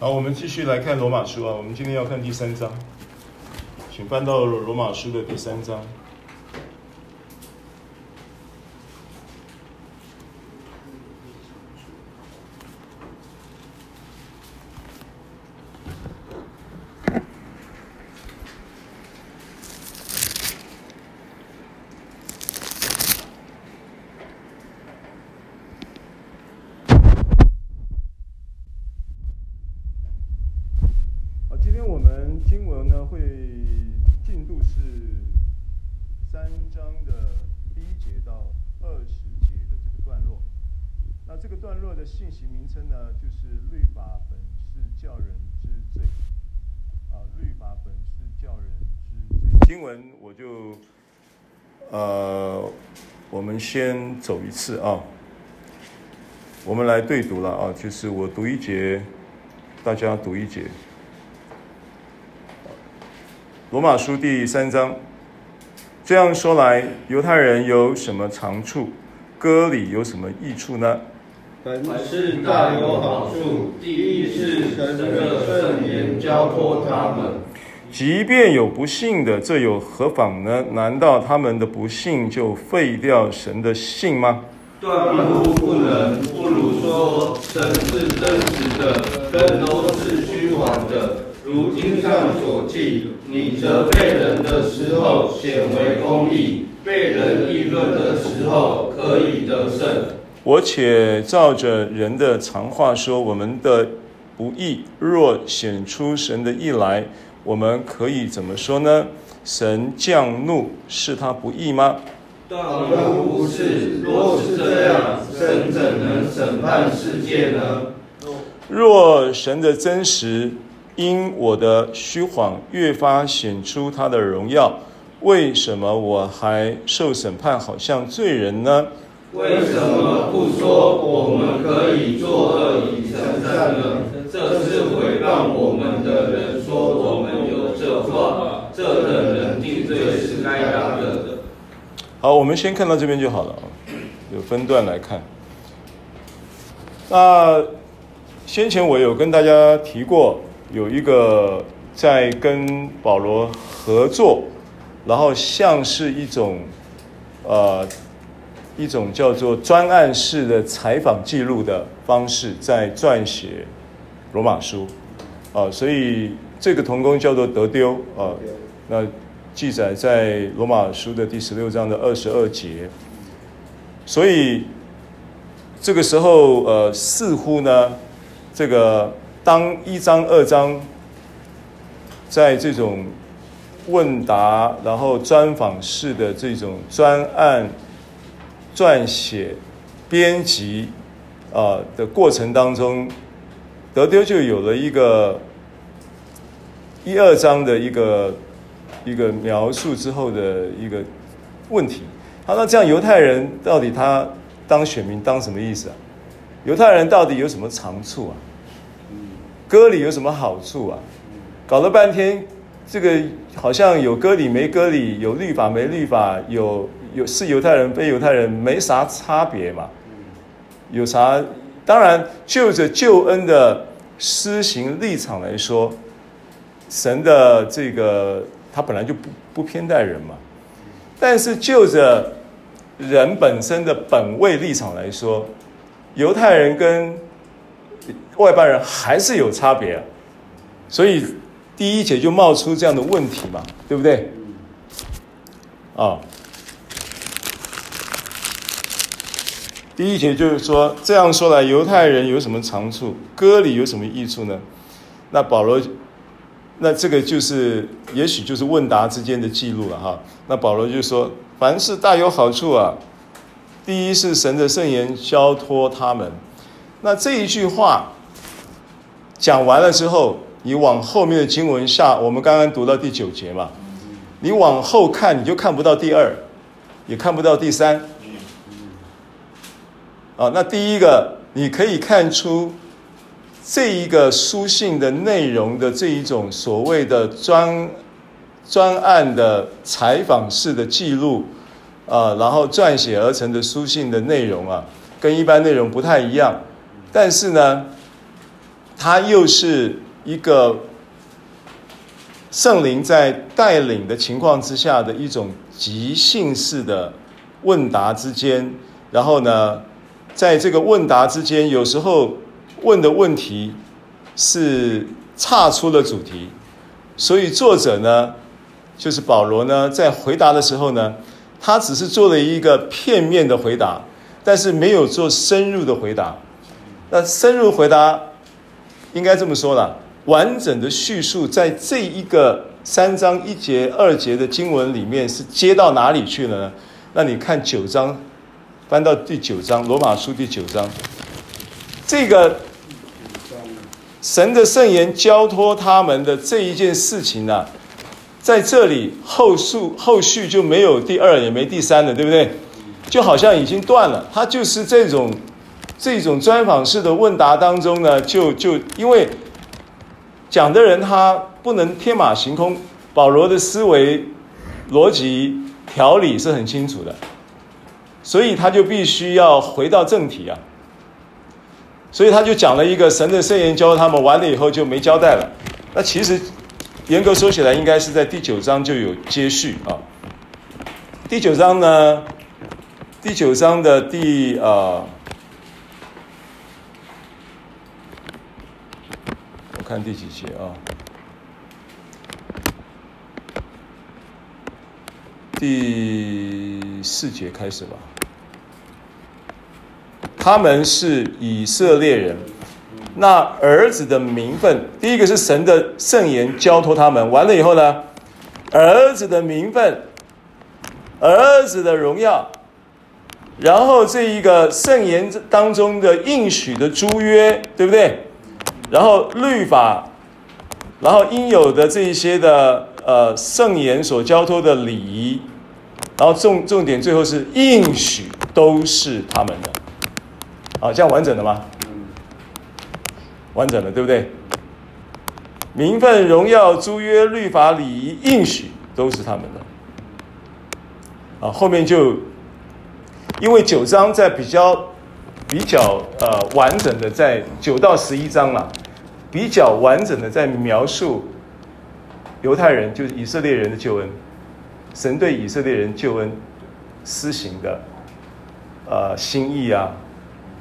好，我们继续来看罗马书啊。我们今天要看第三章，请翻到罗马书的第三章。先走一次啊，我们来对读了啊，就是我读一节，大家读一节。罗马书第三章，这样说来，犹太人有什么长处？割礼有什么益处呢？本是大有好处。第一是神的圣言交托他们。即便有不信的，这有何妨呢？难道他们的不信就废掉神的信吗？断乎不能，不如说神是真实的，人都是虚妄的。如经上所记，你责备人的时候显为公义，被人议论的时候可以得胜。我且照着人的常话说，我们的不义若显出神的义来。我们可以怎么说呢？神降怒是他不义吗？当然不是。若是这样，神怎能审判世界呢？若神的真实因我的虚谎越发显出他的荣耀，为什么我还受审判，好像罪人呢？为什么不说我们可以作恶以成善呢？这是毁谤我们的人说我们。话，这等人定罪是该当的。好，我们先看到这边就好了啊，有分段来看。那先前我有跟大家提过，有一个在跟保罗合作，然后像是一种呃一种叫做专案式的采访记录的方式，在撰写罗马书啊，所以。这个同工叫做德丢啊，那记载在罗马书的第十六章的二十二节，所以这个时候呃，似乎呢，这个当一章二章，在这种问答然后专访式的这种专案撰写编辑啊的过程当中，德丢就有了一个。一二章的一个一个描述之后的一个问题，好，那：“这样犹太人到底他当选民当什么意思啊？犹太人到底有什么长处啊？割礼有什么好处啊？搞了半天，这个好像有割礼没割礼，有律法没律法，有有是犹太人非犹太人没啥差别嘛？有啥？当然，就着救恩的施行立场来说。”神的这个，他本来就不不偏待人嘛，但是就着人本身的本位立场来说，犹太人跟外邦人还是有差别啊，所以第一节就冒出这样的问题嘛，对不对？啊，第一节就是说，这样说来，犹太人有什么长处？割礼有什么益处呢？那保罗。那这个就是，也许就是问答之间的记录了哈。那保罗就说：“凡事大有好处啊。第一是神的圣言交托他们。那这一句话讲完了之后，你往后面的经文下，我们刚刚读到第九节嘛，你往后看，你就看不到第二，也看不到第三。啊，那第一个你可以看出。”这一个书信的内容的这一种所谓的专专案的采访式的记录啊，然后撰写而成的书信的内容啊，跟一般内容不太一样。但是呢，他又是一个圣灵在带领的情况之下的一种即兴式的问答之间，然后呢，在这个问答之间，有时候问的问题是岔出了主题，所以作者呢，就是保罗呢，在回答的时候呢，他只是做了一个片面的回答，但是没有做深入的回答。那深入回答，应该这么说了，完整的叙述在这一个三章一节二节的经文里面是接到哪里去了呢？那你看九章，翻到第九章，罗马书第九章，这个神的圣言交托他们的这一件事情呢、在这里后述后续就没有第二也没第三了，对不对？就好像已经断了。他就是这种这种专访式的问答当中呢，就就因为讲的人他不能天马行空，保罗的思维逻辑条理是很清楚的，所以他就必须要回到正题啊。所以他就讲了一个神的圣言教他们完了以后就没交代了。那其实。严格说起来，应该是在第九章就有接续啊。第九章呢，第九章的第呃，我看第几节啊？第四节开始吧。他们是以色列人。那儿子的名分，第一个是神的圣言交托他们，完了以后呢，儿子的名分，儿子的荣耀，然后这一个圣言当中的应许的诸约，对不对？然后律法，然后应有的这一些的呃圣言所交托的礼仪，然后重重点最后是应许都是他们的，啊，这样完整的吗？完整的，对不对？名分、荣耀、诸约、律法、礼仪、应许，都是他们的。啊，后面就因为九章在比较比较呃完整的在九到十一章了，比较完整的在描述犹太人就是以色列人的救恩，神对以色列人救恩施行的呃心意啊。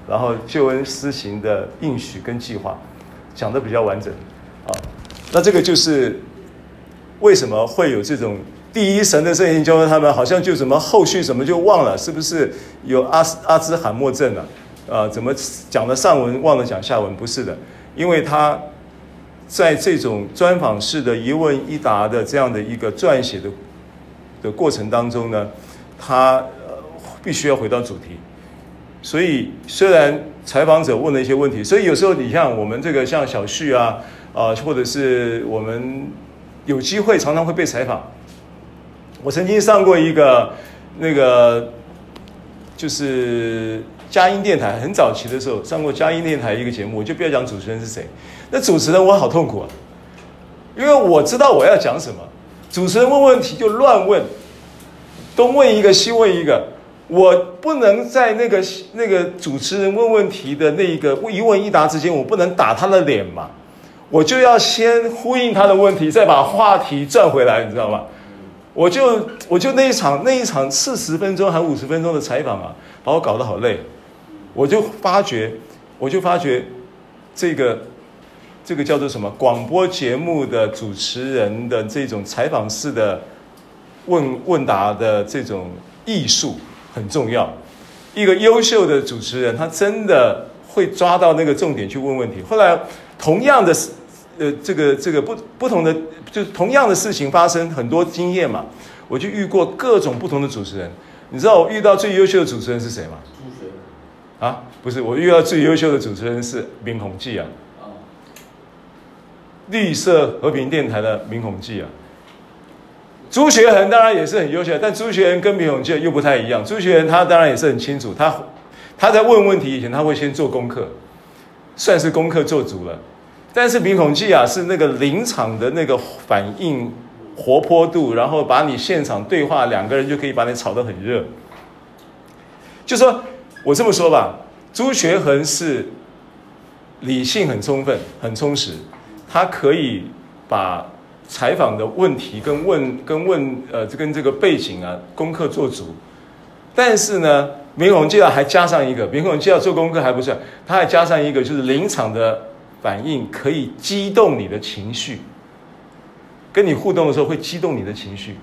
然后救恩施行的应许跟计划，讲得比较完整，啊，那这个就是为什么会有这种第一神的圣言交托他们，好像就怎么后续怎么就忘了，是不是有阿阿兹海默症了？啊，怎么讲了上文忘了讲下文？不是的，因为他在这种专访式的一问一答的这样的一个撰写的的过程当中呢，他呃必须要回到主题。所以，虽然采访者问了一些问题，所以有时候你像我们这个像小旭啊，啊，或者是我们有机会常常会被采访。我曾经上过一个那个就是佳音电台，很早期的时候上过佳音电台一个节目，我就不要讲主持人是谁。那主持人我好痛苦啊，因为我知道我要讲什么，主持人问问题就乱问，东问一个西问一个。我不能在那个那个主持人问问题的那个一问一答之间，我不能打他的脸嘛，我就要先呼应他的问题，再把话题转回来，你知道吗？我就我就那一场那一场四十分钟还五十分钟的采访啊，把我搞得好累，我就发觉我就发觉这个这个叫做什么广播节目的主持人的这种采访式的问问答的这种艺术。很重要，一个优秀的主持人，他真的会抓到那个重点去问问题。后来，同样的事，呃，这个这个不不同的，就是同样的事情发生，很多经验嘛，我就遇过各种不同的主持人。你知道我遇到最优秀的主持人是谁吗？啊，不是，我遇到最优秀的主持人是明宏记啊，绿色和平电台的明宏记啊。朱学恒当然也是很优秀，但朱学恒跟民宏记又不太一样。朱学恒他当然也是很清楚，他他在问问题以前，他会先做功课，算是功课做足了。但是民宏记啊，是那个临场的那个反应活泼度，然后把你现场对话，两个人就可以把你炒得很热。就说我这么说吧，朱学恒是理性很充分、很充实，他可以把采访的问题跟问跟问呃，跟这个背景啊功课做足。但是呢，明宏介绍还加上一个，明宏介绍做功课还不算，他还加上一个，就是临场的反应可以激动你的情绪，跟你互动的时候会激动你的情绪，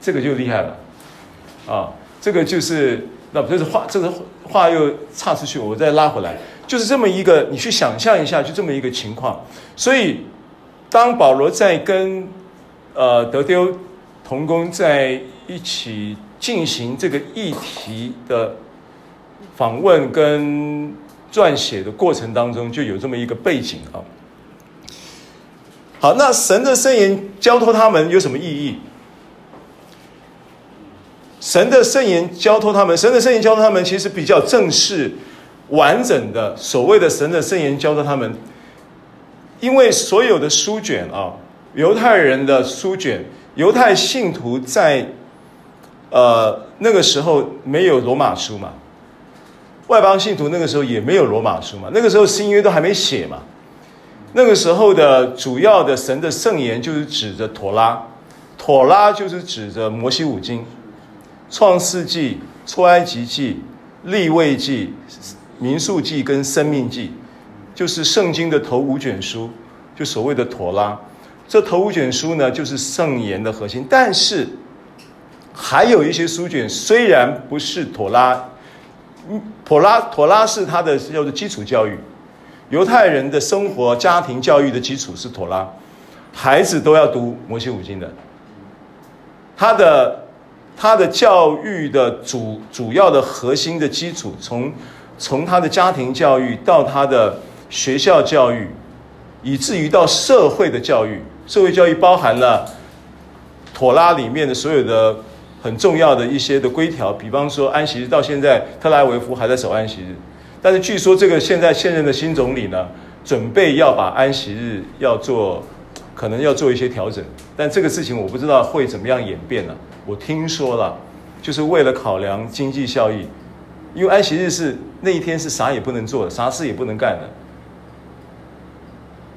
这个就厉害了，啊，这个就是那不就是话，这个话又岔出去，我再拉回来。就是这么一个，你去想象一下，就这么一个情况。所以，当保罗在跟呃德丢同工在一起进行这个议题的访问跟撰写的过程当中，就有这么一个背景啊。好，那神的圣言交托他们有什么意义？神的圣言交托他们，神的圣言交托他们，其实比较正式。完整的所谓的神的圣言交托他们，因为所有的书卷啊，犹太人的书卷，犹太信徒在呃那个时候没有罗马书嘛，外邦信徒那个时候也没有罗马书嘛，那个时候新约都还没写嘛，那个时候的主要的神的圣言就是指着妥拉，妥拉就是指着摩西五经，创世纪、出埃及记、立位记。民数记跟生命记，就是圣经的头五卷书，就所谓的妥拉。这头五卷书呢，就是圣言的核心。但是还有一些书卷，虽然不是妥拉，妥拉妥拉是它的叫做基础教育，犹太人的生活家庭教育的基础是妥拉，孩子都要读摩西五经的。他的他的教育的主主要的核心的基础从。从他的家庭教育到他的学校教育，以至于到社会的教育，社会教育包含了妥拉里面的所有的很重要的一些的规条，比方说安息日，到现在特拉维夫还在守安息日，但是据说这个现在现任的新总理呢，准备要把安息日要做，可能要做一些调整，但这个事情我不知道会怎么样演变呢？我听说了，就是为了考量经济效益。因为安息日是那一天是啥也不能做的，啥事也不能干的，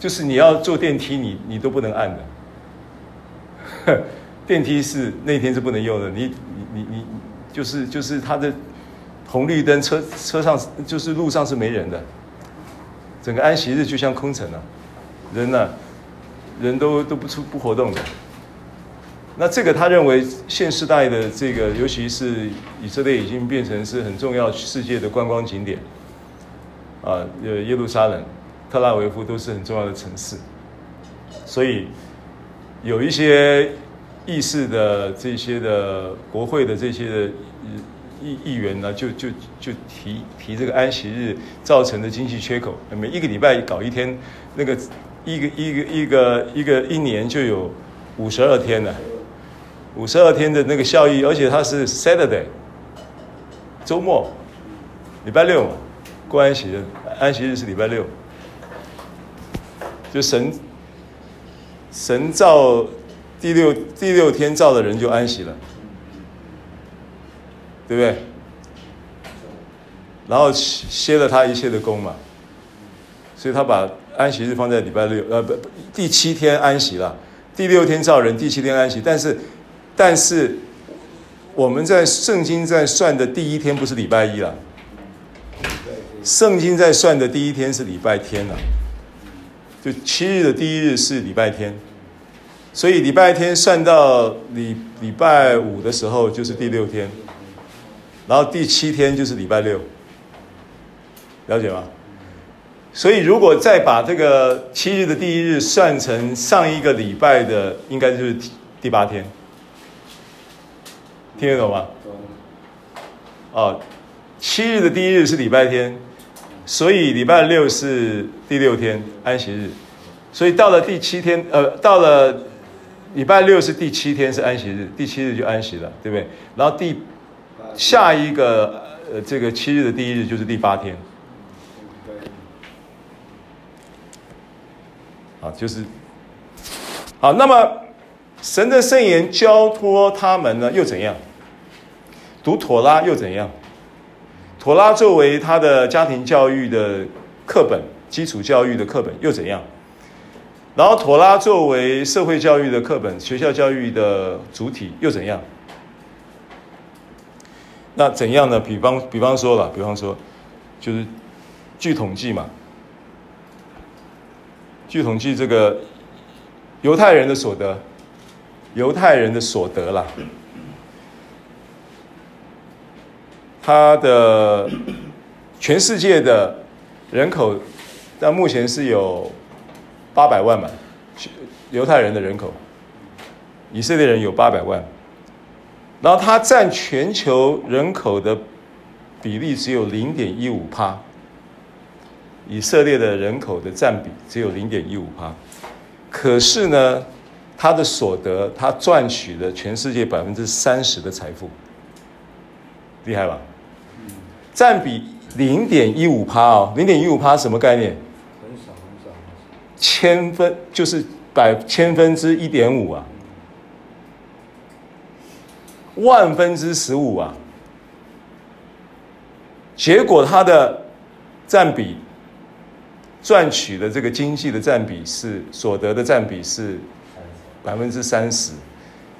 就是你要坐电梯，你你都不能按的，电梯是那天是不能用的，你你你你就是就是它的红绿灯车车上就是路上是没人的，整个安息日就像空城了，人呢、啊，人都都不出不活动的。那这个他认为现时代的这个，尤其是以色列已经变成是很重要世界的观光景点，啊，呃，耶路撒冷、特拉维夫都是很重要的城市，所以有一些议事的这些的国会的这些的议议员呢，就就就提提这个安息日造成的经济缺口，每一个礼拜搞一天，那个一个一个一个一个一年就有五十二天呢。五十二天的那个效益，而且它是 Saturday，周末，礼拜六，过安息日，安息日是礼拜六，就神神造第六第六天造的人就安息了，对不对？然后歇了他一切的工嘛，所以他把安息日放在礼拜六，呃不，第七天安息了，第六天造人，第七天安息，但是。但是我们在圣经在算的第一天不是礼拜一了，圣经在算的第一天是礼拜天了，就七日的第一日是礼拜天，所以礼拜天算到礼礼拜五的时候就是第六天，然后第七天就是礼拜六，了解吗？所以如果再把这个七日的第一日算成上一个礼拜的，应该就是第八天。听得懂吗？哦，七日的第一日是礼拜天，所以礼拜六是第六天安息日，所以到了第七天，呃，到了礼拜六是第七天是安息日，第七日就安息了，对不对？然后第下一个呃这个七日的第一日就是第八天，啊，就是好，那么神的圣言交托他们呢，又怎样？读妥拉又怎样？妥拉作为他的家庭教育的课本，基础教育的课本又怎样？然后妥拉作为社会教育的课本、学校教育的主体又怎样？那怎样呢？比方比方说了，比方说，就是据统计嘛，据统计这个犹太人的所得，犹太人的所得啦，他的全世界的人口，但目前是有八百万嘛，犹太人的人口，以色列人有八百万。然后它占全球人口的比例只有零点一五趴，以色列的人口的占比只有零点一五趴，可是呢，它的所得，它赚取了全世界百分之三十的财富，厉害吧？占比零点一五趴哦，零点一五趴什么概念？千分就是百千分之一点五啊。万分之十五啊！结果它的占比，赚取的这个经济的占比是所得的占比是百分之三十，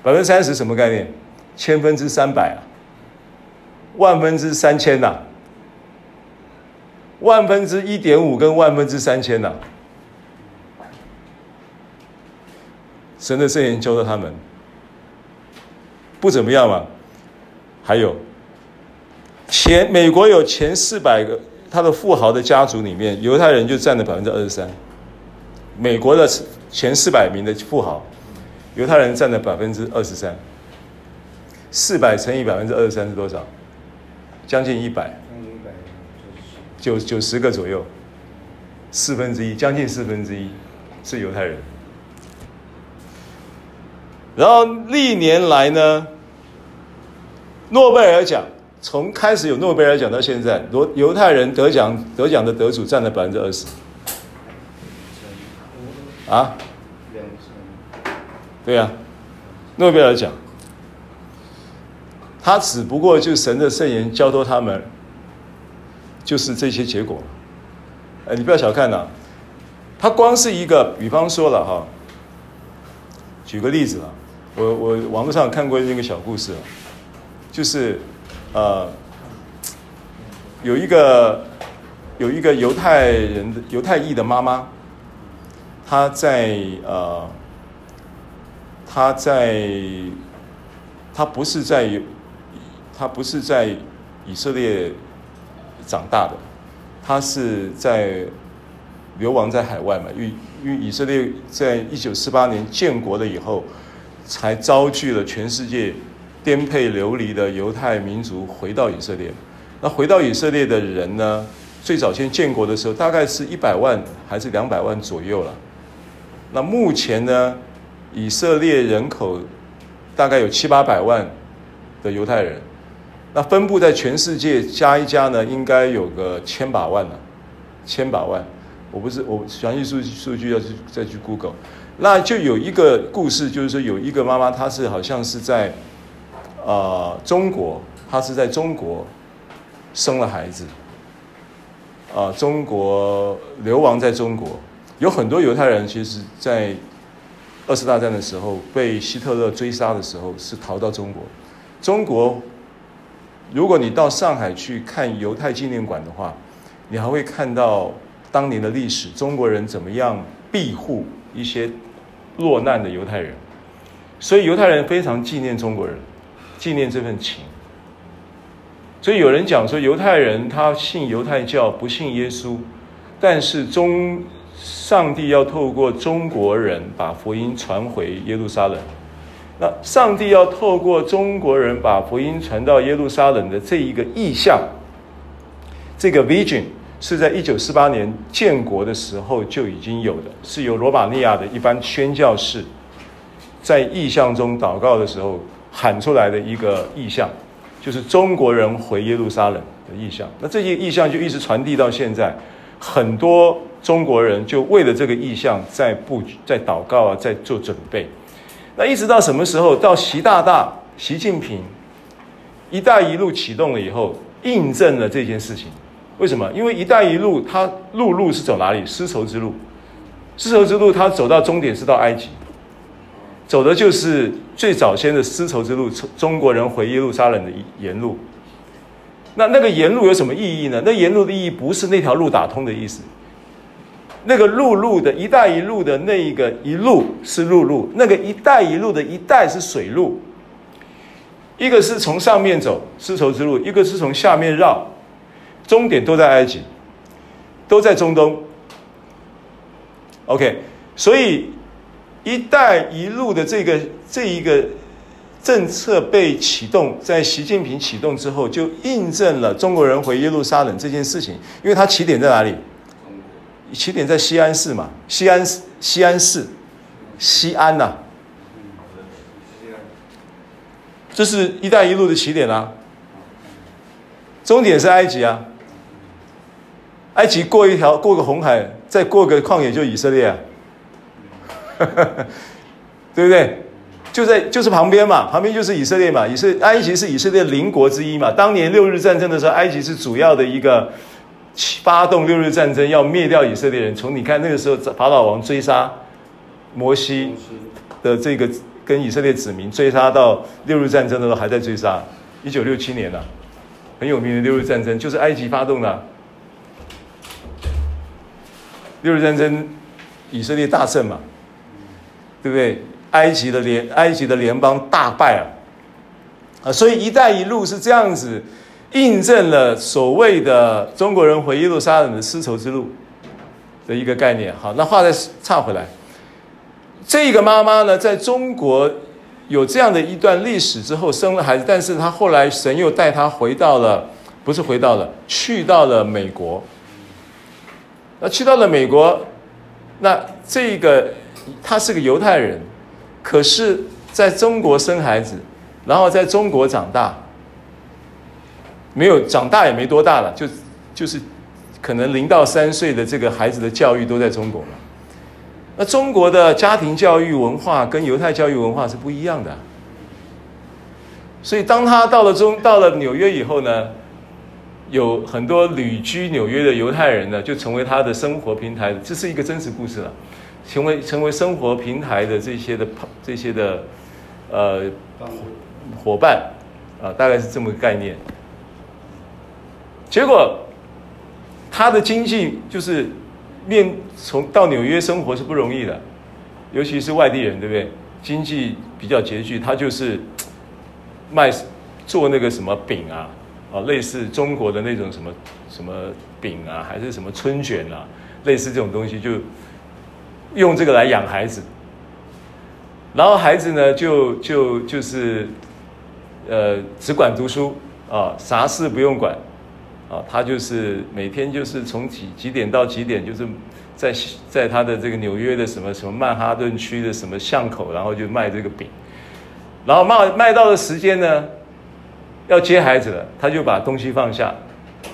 百分之三十什么概念？千分之三百啊，万分之三千呐，万分之一点五跟万分之三千呐，神的圣言教导他们。不怎么样嘛，还有前美国有前四百个他的富豪的家族里面，犹太人就占了百分之二十三。美国的前四百名的富豪，犹太人占了百分之二十三。四百乘以百分之二十三是多少？将近一百，九九十个左右，四分之一，将近四分之一是犹太人。然后历年来呢，诺贝尔奖从开始有诺贝尔奖到现在，罗犹太人得奖得奖的得主占了百分之二十。啊？对呀，诺贝尔奖，他只不过就神的圣言交托他们，就是这些结果。哎，你不要小看呐，他光是一个，比方说了哈，举个例子啊。我我网络上看过那个小故事，就是，呃，有一个有一个犹太人的犹太裔的妈妈，她在呃，她在，她不是在，她不是在以色列长大的，她是在流亡在海外嘛，因为因为以色列在一九四八年建国了以后。才招聚了全世界颠沛流离的犹太民族回到以色列。那回到以色列的人呢？最早先建国的时候，大概是一百万还是两百万左右了。那目前呢？以色列人口大概有七八百万的犹太人。那分布在全世界加一加呢，应该有个千把万了，千把万。我不是我详细数数据要去再去 Google。那就有一个故事，就是说有一个妈妈，她是好像是在，呃，中国，她是在中国生了孩子，啊、呃，中国流亡在中国，有很多犹太人，其实，在二次大战的时候被希特勒追杀的时候，是逃到中国。中国，如果你到上海去看犹太纪念馆的话，你还会看到当年的历史，中国人怎么样庇护一些。落难的犹太人，所以犹太人非常纪念中国人，纪念这份情。所以有人讲说，犹太人他信犹太教，不信耶稣，但是中上帝要透过中国人把福音传回耶路撒冷。那上帝要透过中国人把福音传到耶路撒冷的这一个意象，这个 vision。是在一九四八年建国的时候就已经有的，是由罗马尼亚的一般宣教士在意象中祷告的时候喊出来的一个意象，就是中国人回耶路撒冷的意象。那这些意象就一直传递到现在，很多中国人就为了这个意象在布局、在祷告啊，在做准备。那一直到什么时候？到习大大、习近平“一带一路”启动了以后，印证了这件事情。为什么？因为“一带一路”它陆路是走哪里？丝绸之路，丝绸之路它走到终点是到埃及，走的就是最早先的丝绸之路，中国人回耶路撒冷的沿路。那那个沿路有什么意义呢？那沿路的意义不是那条路打通的意思。那个陆路的“一带一路”的那一个一路是陆路，那个“一带一路”的一带是水路。一个是从上面走丝绸之路，一个是从下面绕，终点都在埃及，都在中东。OK，所以“一带一路”的这个这一个政策被启动，在习近平启动之后，就印证了中国人回耶路撒冷这件事情，因为它起点在哪里？起点在西安市嘛，西安西安市，西安呐、啊，这是一带一路的起点啊，终点是埃及啊，埃及过一条过个红海，再过个旷野就以色列啊，对不对？就在就是旁边嘛，旁边就是以色列嘛，以色埃及是以色列邻国之一嘛，当年六日战争的时候，埃及是主要的一个。发动六日战争要灭掉以色列人，从你看那个时候法老王追杀摩西的这个跟以色列子民追杀到六日战争的时候还在追杀，一九六七年呐、啊，很有名的六日战争就是埃及发动的、六日战争以色列大胜嘛，对不对？埃及的联埃及的联邦大败啊，啊，所以一带一路是这样子。印证了所谓的中国人回耶路撒冷的丝绸之路的一个概念。好，那话再岔回来，这个妈妈呢，在中国有这样的一段历史之后，生了孩子，但是她后来神又带她回到了，不是回到了，去到了美国。那去到了美国，那这个他是个犹太人，可是在中国生孩子，然后在中国长大。没有长大也没多大了，就就是可能零到三岁的这个孩子的教育都在中国嘛。那中国的家庭教育文化跟犹太教育文化是不一样的，所以当他到了中到了纽约以后呢，有很多旅居纽约的犹太人呢，就成为他的生活平台，这是一个真实故事了，成为成为生活平台的这些的这些的呃伙伴啊，大概是这么个概念。结果，他的经济就是面从到纽约生活是不容易的，尤其是外地人，对不对？经济比较拮据，他就是卖做那个什么饼啊，啊，类似中国的那种什么什么饼啊，还是什么春卷啊，类似这种东西，就用这个来养孩子。然后孩子呢，就就就是呃，只管读书啊，啥事不用管。啊，他就是每天就是从几几点到几点，就是在在他的这个纽约的什么什么曼哈顿区的什么巷口，然后就卖这个饼，然后卖卖到的时间呢，要接孩子了，他就把东西放下，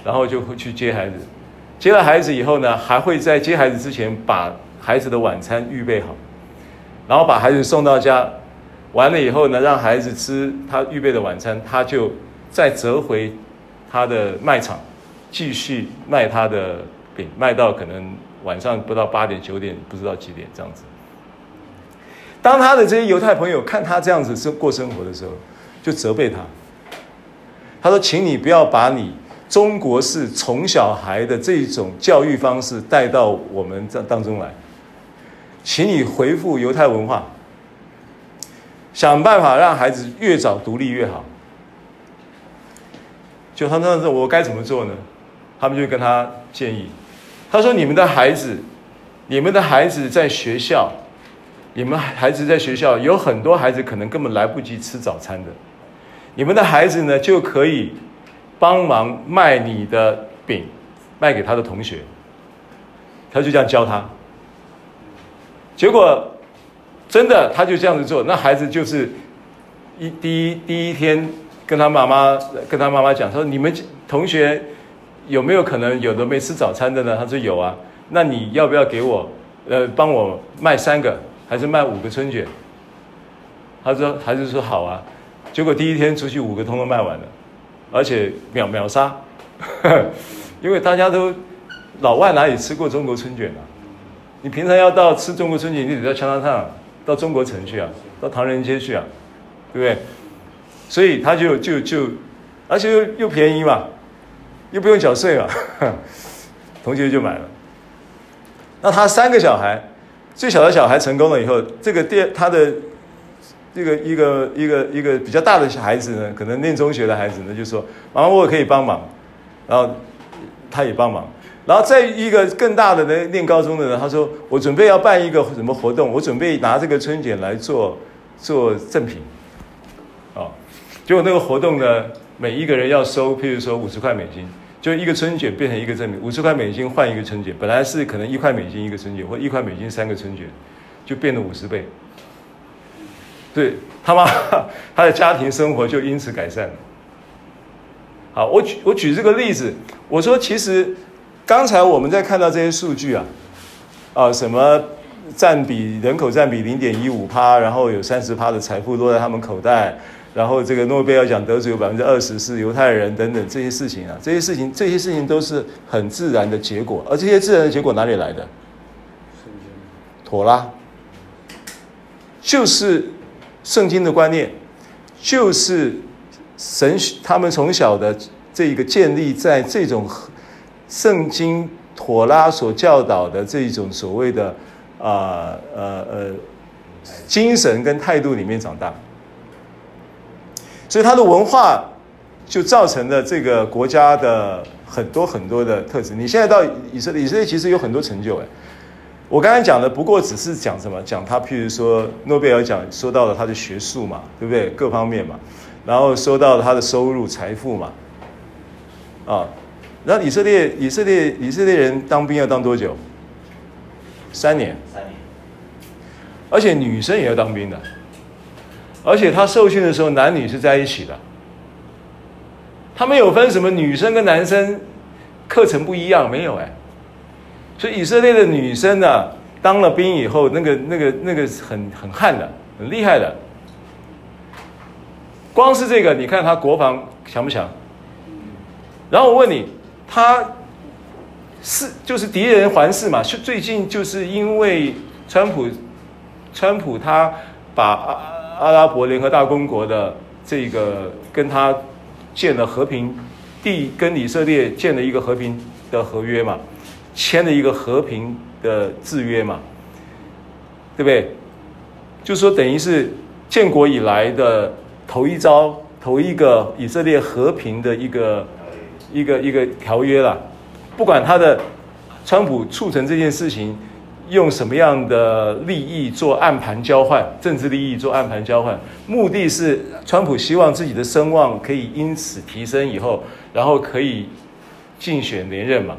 然后就会去接孩子。接了孩子以后呢，还会在接孩子之前把孩子的晚餐预备好，然后把孩子送到家，完了以后呢，让孩子吃他预备的晚餐，他就再折回他的卖场。继续卖他的饼，卖到可能晚上不到八点九点，不知道几点这样子。当他的这些犹太朋友看他这样子生过生活的时候，就责备他。他说：“请你不要把你中国式宠小孩的这种教育方式带到我们这当中来，请你恢复犹太文化，想办法让孩子越早独立越好。”就他那时候，我该怎么做呢？他们就跟他建议，他说：“你们的孩子，你们的孩子在学校，你们孩子在学校有很多孩子可能根本来不及吃早餐的，你们的孩子呢就可以帮忙卖你的饼，卖给他的同学。”他就这样教他，结果真的他就这样子做，那孩子就是一第一第一天跟他妈妈跟他妈妈讲，他说：“你们同学。”有没有可能有的没吃早餐的呢？他说有啊，那你要不要给我，呃，帮我卖三个，还是卖五个春卷？他说还是说好啊。结果第一天出去五个通都卖完了，而且秒秒杀，因为大家都老外哪里吃过中国春卷啊？你平常要到吃中国春卷，你得到香汤烫，到中国城去啊，到唐人街去啊，对不对？所以他就就就，而且又又便宜嘛，又不用缴税嘛，同学就买了。那他三个小孩，最小的小孩成功了以后，这个店他的这个一个一个一个比较大的小孩子呢，可能念中学的孩子呢，就说：“妈妈，我可以帮忙。”然后他也帮忙。然后再一个更大的呢，念高中的人，他说：“我准备要办一个什么活动，我准备拿这个春卷来做做赠品。”哦，结果那个活动呢，每一个人要收，譬如说五十块美金。就一个春卷变成一个赠品，五十块美金换一个春卷，本来是可能一块美金一个春卷，或一块美金三个春卷，就变了五十倍。对，他妈，他的家庭生活就因此改善了。好，我举我举这个例子，我说其实刚才我们在看到这些数据啊，啊什么占比人口占比零点一五趴，然后有三十趴的财富落在他们口袋。然后这个诺贝尔奖得主有百分之二十是犹太人等等这些事情啊，这些事情这些事情都是很自然的结果，而这些自然的结果哪里来的？妥拉，就是圣经的观念，就是神他们从小的这一个建立在这种圣经妥拉所教导的这种所谓的啊呃呃精神跟态度里面长大。所以他的文化就造成了这个国家的很多很多的特质。你现在到以色列，以色列其实有很多成就。哎，我刚才讲的不过只是讲什么？讲他，譬如说诺贝尔奖说到了他的学术嘛，对不对？各方面嘛，然后说到了他的收入、财富嘛，啊，然后以色列以色列以色列人当兵要当多久？三年。而且女生也要当兵的。而且他受训的时候，男女是在一起的。他没有分什么女生跟男生课程不一样，没有哎。所以以色列的女生呢、当了兵以后，那个那个那个很很悍的，很厉害的。光是这个，你看他国防强不强？然后我问你，他是就是敌人环视嘛？是最近就是因为川普，川普他把阿。阿拉伯联合大公国的这个跟他建了和平，地跟以色列建了一个和平的合约嘛，签了一个和平的制约嘛，对不对？就说，等于是建国以来的头一招，头一个以色列和平的一个一个一个条约了。不管他的川普促成这件事情。用什么样的利益做暗盘交换？政治利益做暗盘交换，目的是川普希望自己的声望可以因此提升以后，然后可以竞选连任嘛？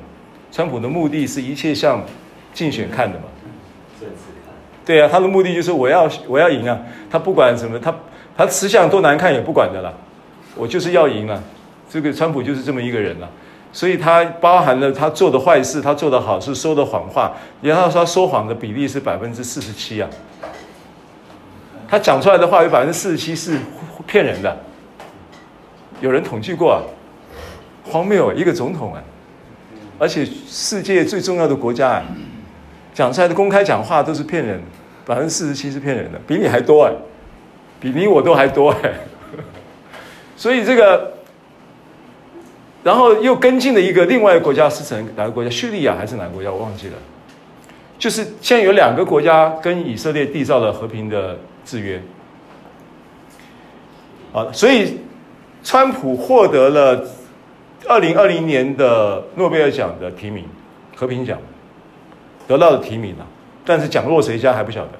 川普的目的是一切向竞选看的嘛？对啊，他的目的就是我要我要赢啊！他不管什么，他他吃相多难看也不管的啦，我就是要赢啊！这个川普就是这么一个人了。所以他包含了他做的坏事，他做的好事，说的谎话，然后他说谎的比例是百分之四十七啊。他讲出来的话有百分之四十七是骗人的，有人统计过啊，荒谬啊，一个总统啊，而且世界最重要的国家啊，讲出来的公开讲话都是骗人，百分之四十七是骗人的，比你还多哎，比你我都还多哎，所以这个。然后又跟进了一个另外一个国家是成哪个国家？叙利亚还是哪个国家？我忘记了。就是现在有两个国家跟以色列缔造了和平的制约。好，所以川普获得了二零二零年的诺贝尔奖的提名，和平奖得到的提名啊，但是奖落谁家还不晓得，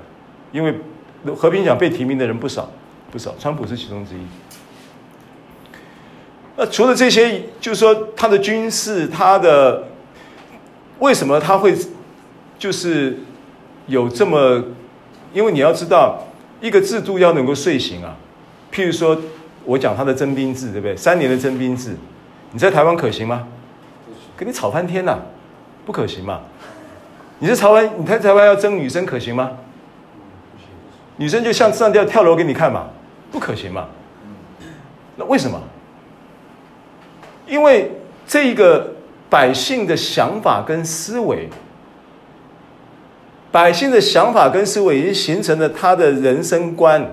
因为和平奖被提名的人不少不少，川普是其中之一。那除了这些，就是说他的军事，他的为什么他会就是有这么？因为你要知道，一个制度要能够遂行啊。譬如说，我讲他的征兵制，对不对？三年的征兵制，你在台湾可行吗？跟你吵翻天呐，不可行嘛。你在台湾，你在台湾要争女生可行吗？女生就像上吊跳楼给你看嘛，不可行嘛。那为什么？因为这一个百姓的想法跟思维，百姓的想法跟思维已经形成了他的人生观、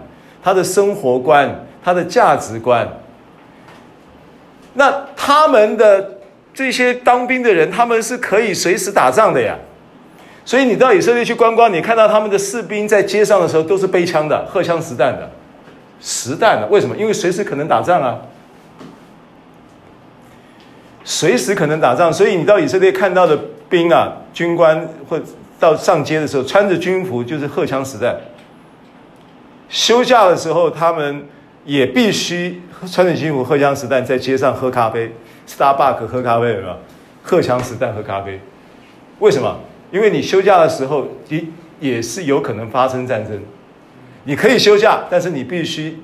他的生活观、他的价值观。那他们的这些当兵的人，他们是可以随时打仗的呀。所以你到以色列去观光，你看到他们的士兵在街上的时候都是背枪的、荷枪实弹的、实弹的。为什么？因为随时可能打仗啊。随时可能打仗，所以你到以色列看到的兵啊，军官或到上街的时候穿着军服，就是荷枪实弹。休假的时候，他们也必须穿着军服、荷枪实弹，在街上喝咖啡，Starbucks 喝咖啡有没有？荷枪实弹喝咖啡，为什么？因为你休假的时候，也也是有可能发生战争。你可以休假，但是你必须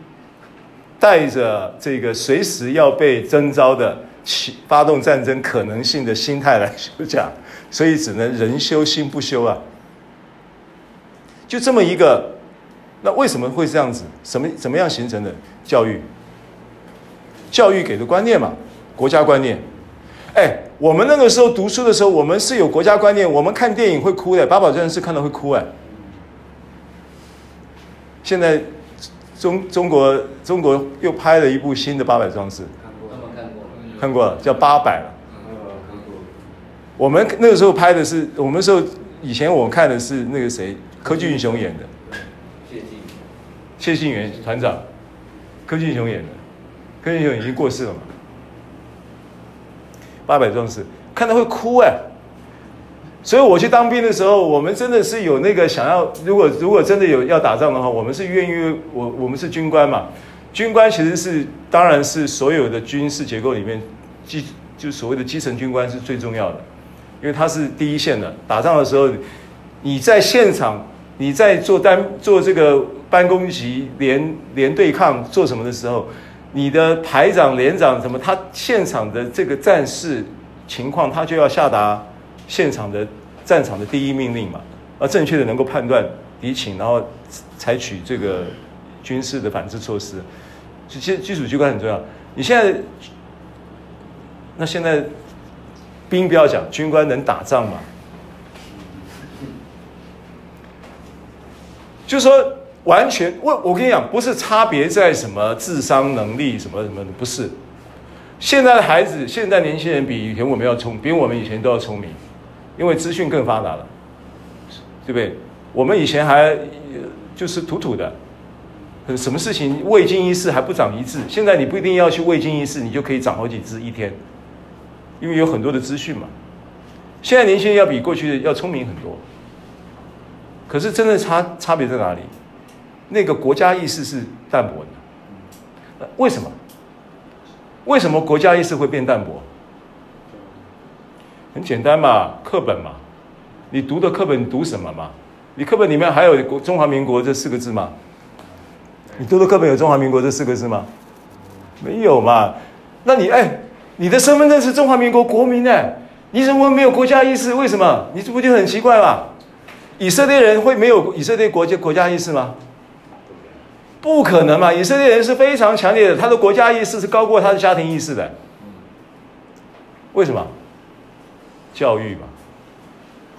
带着这个随时要被征召的。起发动战争可能性的心态来休假，所以只能人休心不休啊。就这么一个，那为什么会这样子？什么怎么样形成的教育？教育给的观念嘛，国家观念。哎，我们那个时候读书的时候，我们是有国家观念，我们看电影会哭的，《八宝战士》看到会哭哎。现在中中国中国又拍了一部新的《八百壮士》。看过了，叫八百了。我们那个时候拍的是，我们时候以前我们看的是那个谁，柯俊雄演的。谢信元团长，柯俊雄演的，柯俊雄已经过世了嘛。八百壮士看到会哭哎，所以我去当兵的时候，我们真的是有那个想要，如果如果真的有要打仗的话，我们是愿意，我我们是军官嘛。军官其实是，当然是所有的军事结构里面基，就所谓的基层军官是最重要的，因为他是第一线的。打仗的时候，你在现场，你在做单做这个班攻击、连连对抗做什么的时候，你的排长、连长什么，他现场的这个战事情况，他就要下达现场的战场的第一命令嘛，而正确的能够判断敌情，然后采取这个军事的反制措施。其实基础机关很重要。你现在，那现在兵不要讲，军官能打仗吗？就说，完全我我跟你讲，不是差别在什么智商能力什么什么的，不是。现在的孩子，现在年轻人比以前我们要聪，比我们以前都要聪明，因为资讯更发达了，对不对？我们以前还就是土土的。什么事情未经一事还不长一智？现在你不一定要去未经一事，你就可以长好几智一天，因为有很多的资讯嘛。现在年轻人要比过去要聪明很多，可是真的差差别在哪里？那个国家意识是淡薄的，为什么？为什么国家意识会变淡薄？很简单嘛，课本嘛，你读的课本读什么嘛？你课本里面还有“中华民国”这四个字吗？你读的课本有“中华民国”这四个字吗？没有嘛？那你哎，你的身份证是中华民国国民哎，你怎么会没有国家意识？为什么？你这不就很奇怪吗？以色列人会没有以色列国家国家意识吗？不可能嘛！以色列人是非常强烈的，他的国家意识是高过他的家庭意识的。为什么？教育嘛。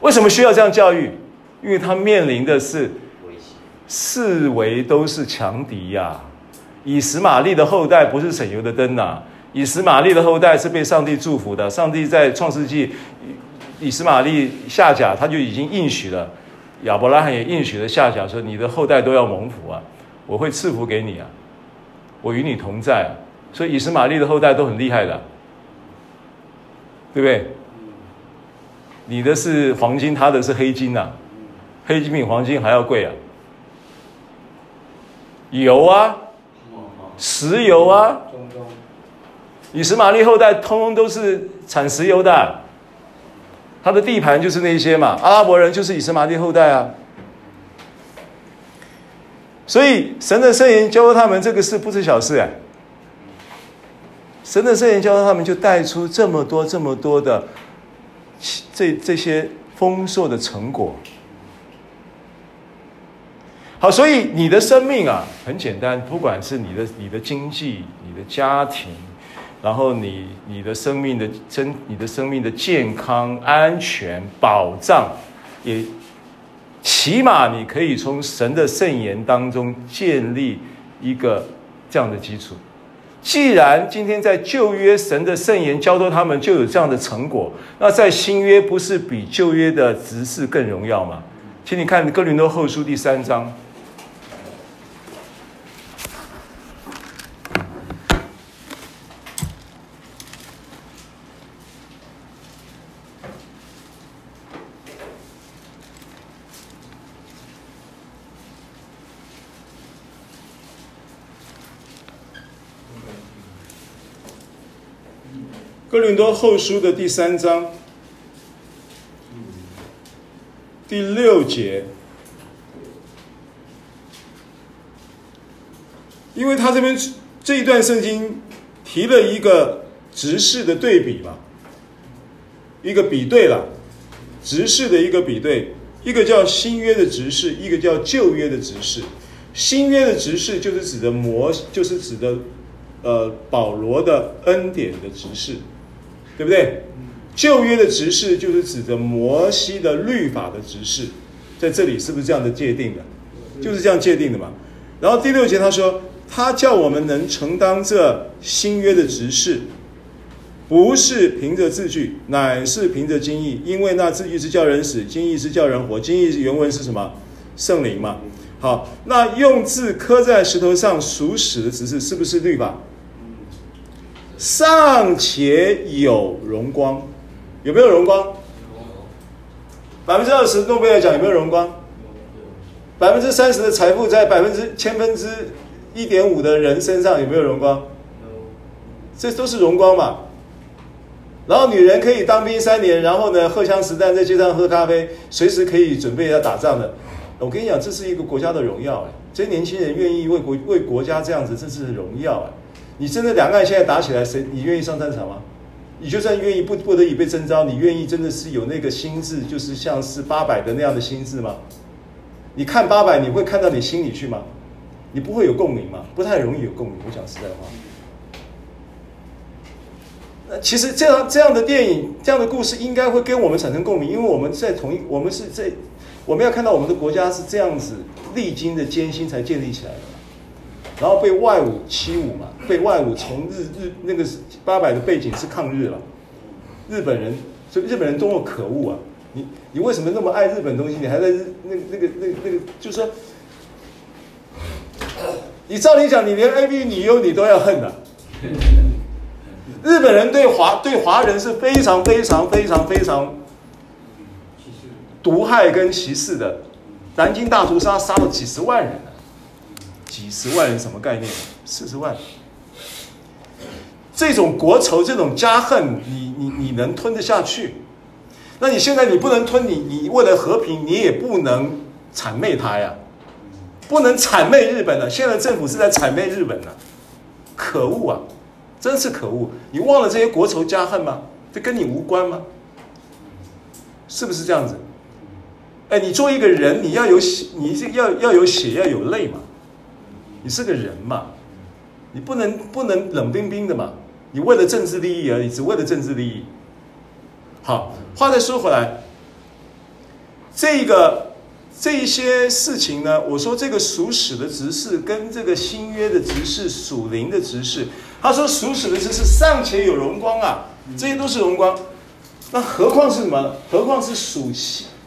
为什么需要这样教育？因为他面临的是。四围都是强敌呀、以实玛利的后代不是省油的灯呐、以实玛利的后代是被上帝祝福的。上帝在创世纪，以实玛利下甲，他就已经应许了，亚伯拉罕也应许了下甲说：“你的后代都要蒙福啊，我会赐福给你啊，我与你同在啊。”所以以实玛利的后代都很厉害的，对不对？你的是黄金，他的是黑金呐、啊，黑金比黄金还要贵啊！油啊，石油啊，以实玛利后代通通都是产石油的，他的地盘就是那些嘛，阿拉伯人就是以实玛利后代啊，所以神的圣言教他们这个事不是小事哎，神的圣言教他们就带出这么多这么多的这这些丰硕的成果。好，所以你的生命啊，很简单，不管是你的你的经济、你的家庭、然后你你的生命的真，你的生命的健康、安全、保障，也起码你可以从神的圣言当中建立一个这样的基础。既然今天在旧约神的圣言交托他们就有这样的成果，那在新约不是比旧约的执事更荣耀吗？请你看哥林多后书第三章。哥林多后书的第三章。第六节，因为他这边这一段圣经提了一个直视的对比嘛，一个比对了直视的一个比对，一个叫新约的直视，一个叫旧约的直视。新约的直视就是指的摩，就是指的呃保罗的恩典的直视。对不对？旧约的执事就是指着摩西的律法的执事，在这里是不是这样的界定的？就是这样界定的嘛。然后第六节他说，他叫我们能承担这新约的执事，不是凭着字句，乃是凭着经意，因为那字句是叫人死，经意是叫人活。经意原文是什么？圣灵嘛。好，那用字刻在石头上属死的执事，是不是律法？尚且有荣光，有没有荣光？百分之二十诺贝尔奖有没有荣光？百分之三十的财富在百分之千分之一点五的人身上有没有荣光？这都是荣光嘛。然后女人可以当兵三年，然后呢，荷枪实弹在街上喝咖啡，随时可以准备要打仗的。我跟你讲，这是一个国家的荣耀哎，这些年轻人愿意为国为国家这样子，这是荣耀哎。你真的两岸现在打起来，谁你愿意上战场吗？你就算愿意不不得已被征召，你愿意真的是有那个心智，就是像是八百的那样的心智吗？你看八百，你会看到你心里去吗？你不会有共鸣吗？不太容易有共鸣。我讲实在话。那其实这样这样的电影，这样的故事，应该会跟我们产生共鸣，因为我们在同一，我们是在我们要看到我们的国家是这样子历经的艰辛才建立起来的。然后被外侮欺侮嘛，被外侮从日日那个八百的背景是抗日了，日本人，所以日本人多么可恶啊！你你为什么那么爱日本东西？你还在日那那个那那个，就是说，你照理讲，你连 AV 女优你都要恨的啊。日本人对华对华人是非常非常非常非常毒害跟歧视的，南京大屠杀杀了几十万人。几十万人什么概念？四十万，这种国仇，这种家恨，你你你能吞得下去？那你现在你不能吞，你你为了和平，你也不能谄媚他呀，不能谄媚日本了。现在政府是在谄媚日本呢，可恶啊！真是可恶！你忘了这些国仇家恨吗？这跟你无关吗？是不是这样子？哎，你做一个人，你要有血，你这要要有血，要有泪嘛。你是个人嘛，你不能不能冷冰冰的嘛，你为了政治利益而已，只为了政治利益。好，话再说回来，这个这一些事情呢，我说这个属死的执事跟这个新约的执事属灵的执事，他说属死的执事尚且有荣光啊，这些都是荣光，那何况是什么？何况是属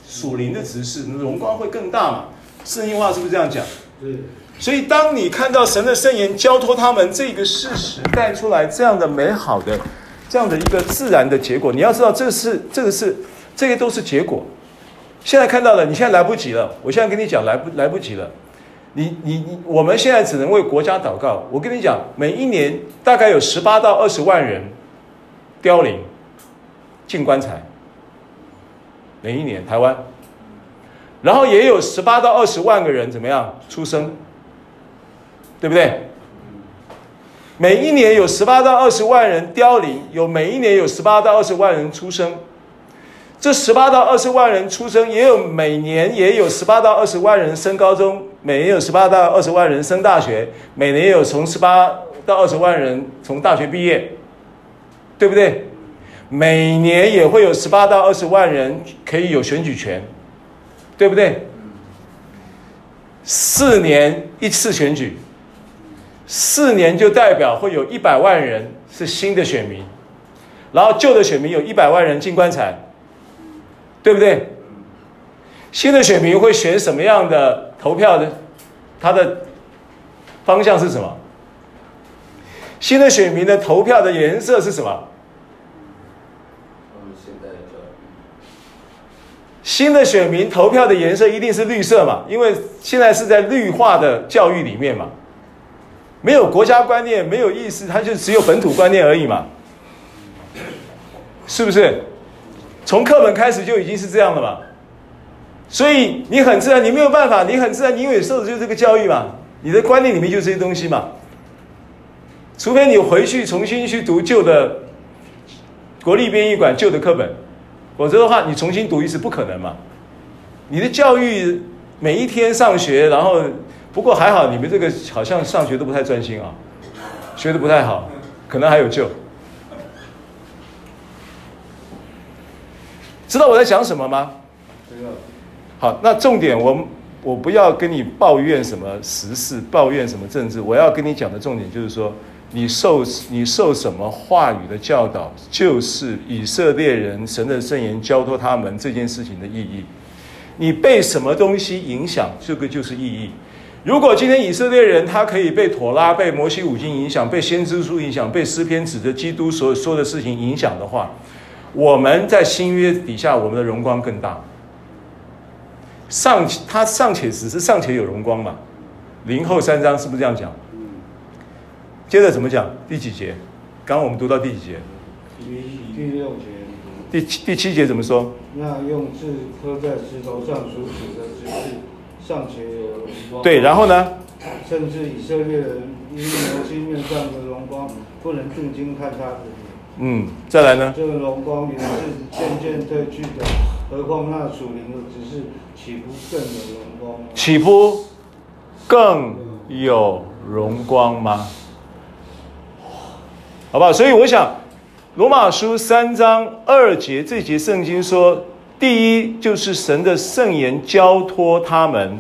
属灵的执事，那荣光会更大嘛？圣经话是不是这样讲？对。所以，当你看到神的圣言交托他们这个事实带出来这样的美好的、这样的一个自然的结果，你要知道，这个是这个是这些都是结果。现在看到了，你现在来不及了。我现在跟你讲，来不来不及了。你你你，我们现在只能为国家祷告。我跟你讲，每一年大概有十八到二十万人凋零进棺材，每一年台湾，然后也有十八到二十万个人怎么样出生。对不对？每一年有十八到二十万人凋零，有每一年有十八到二十万人出生。这十八到二十万人出生，也有每年也有十八到二十万人升高中，每年有十八到二十万人升大学，每年有从十八到二十万人从大学毕业。对不对？每年也会有十八到二十万人可以有选举权，对不对？四年一次选举，四年就代表会有一百万人是新的选民，然后旧的选民有一百万人进棺材，对不对？新的选民会选什么样的投票的？他的方向是什么？新的选民的投票的颜色是什么？新的选民投票的颜色一定是绿色嘛？因为现在是在绿化的教育里面嘛，没有国家观念，没有意思，它就只有本土观念而已嘛，是不是？从课本开始就已经是这样了嘛，所以你很自然，你没有办法，你很自然，你因为受的就是这个教育嘛，你的观念里面就这些东西嘛，除非你回去重新去读旧的国立编译馆旧的课本。否则的话，你重新读一次不可能嘛？你的教育每一天上学，然后不过还好，你们这个好像上学都不太专心啊，学的不太好，可能还有救。知道我在讲什么吗？好，那重点我我不要跟你抱怨什么时事，抱怨什么政治，我要跟你讲的重点就是说。你受你受什么话语的教导，就是以色列人神的圣言交托他们这件事情的意义。你被什么东西影响，这个就是意义。如果今天以色列人他可以被妥拉、被摩西五经影响，被先知书影响，被诗篇指着基督所说的事情影响的话，我们在新约底下，我们的荣光更大。尚他尚且只是尚且有荣光嘛？零后三章是不是这样讲？接着怎么讲？第几节？刚刚我们读到第几节？第六节。第七第七节怎么说？那用字刻在石头上所写的指示尚且有荣光。对，然后呢？甚至以色列人因摩西面上的荣光，不能定睛看他的脸。嗯，再来呢？这个荣光也是渐渐褪去的，何况那属灵的只是，岂不更有荣光吗？岂不更有荣光吗？好不好？所以我想，罗马书三章二节这节圣经说，第一就是神的圣言交托他们。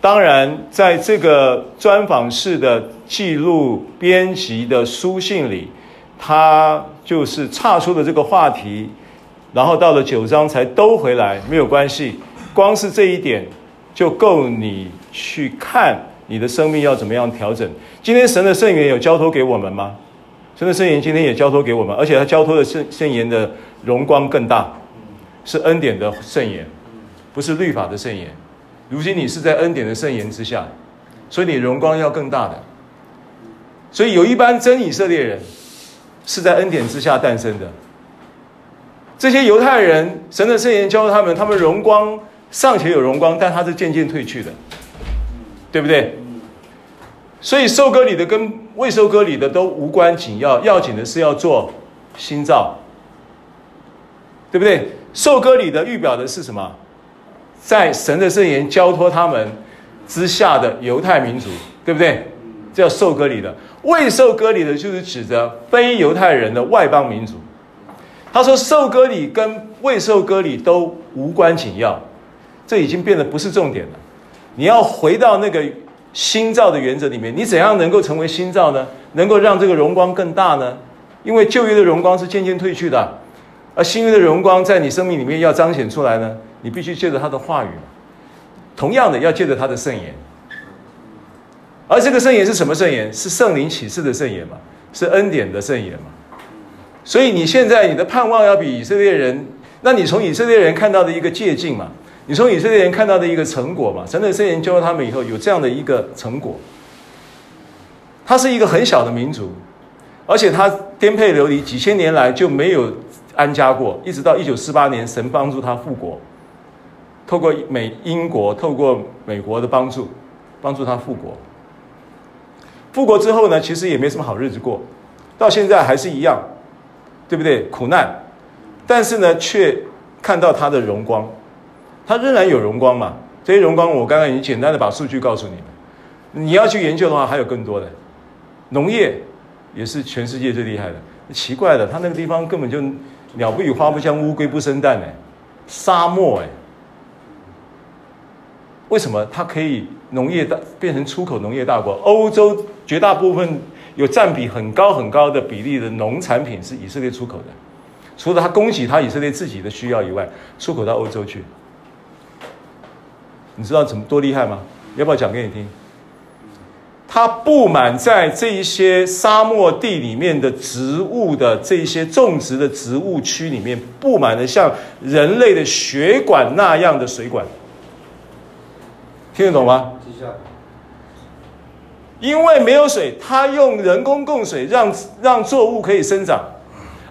当然，在这个专访式的记录编辑的书信里，他就是岔出了这个话题，然后到了九章才兜回来，没有关系。光是这一点就够你去看你的生命要怎么样调整。今天神的圣言有交托给我们吗？神的圣言今天也交托给我们，而且他交托的圣圣言的荣光更大，是恩典的圣言，不是律法的圣言。如今你是在恩典的圣言之下，所以你荣光要更大的。所以有一班真以色列人是在恩典之下诞生的。这些犹太人，神的圣言教他们，他们荣光尚且有荣光，但他是渐渐褪去的，对不对？所以受割礼的跟未受割礼的都无关紧要，要紧的是要做新造，对不对？受割礼的预表的是什么？在神的圣言交托他们之下的犹太民族，对不对？这叫受割礼的。未受割礼的，就是指着非犹太人的外邦民族。他说，受割礼跟未受割礼都无关紧要，这已经变得不是重点了。你要回到那个。新造的原则里面，你怎样能够成为新造呢？能够让这个荣光更大呢？因为旧约的荣光是渐渐褪去的，而新约的荣光在你生命里面要彰显出来呢，你必须借着他的话语，同样的要借着他的圣言。而这个圣言是什么圣言？是圣灵启示的圣言嘛？是恩典的圣言嘛？所以你现在你的盼望要比以色列人，那你从以色列人看到的一个借镜嘛？你从以色列人看到的一个成果嘛，神的圣言教了他们以后，有这样的一个成果。他是一个很小的民族，而且他颠沛流离几千年来就没有安家过，一直到一九四八年，神帮助他复国，透过美英国，透过美国的帮助，帮助他复国。复国之后呢，其实也没什么好日子过，到现在还是一样，对不对？苦难，但是呢，却看到他的荣光。他仍然有荣光嘛？这些荣光，我刚刚已经简单的把数据告诉你们。你要去研究的话，还有更多的。农业也是全世界最厉害的。奇怪的，他那个地方根本就鸟不语花不香，乌龟不生蛋哎，沙漠哎。为什么它可以农业大变成出口农业大国？欧洲绝大部分有占比很高很高的比例的农产品是以色列出口的，除了它供给它以色列自己的需要以外，出口到欧洲去。你知道怎么多厉害吗？要不要讲给你听？它布满在这一些沙漠地里面的植物的这一些种植的植物区里面，布满了像人类的血管那样的水管。听得懂吗？因为没有水，它用人工供水让，让让作物可以生长，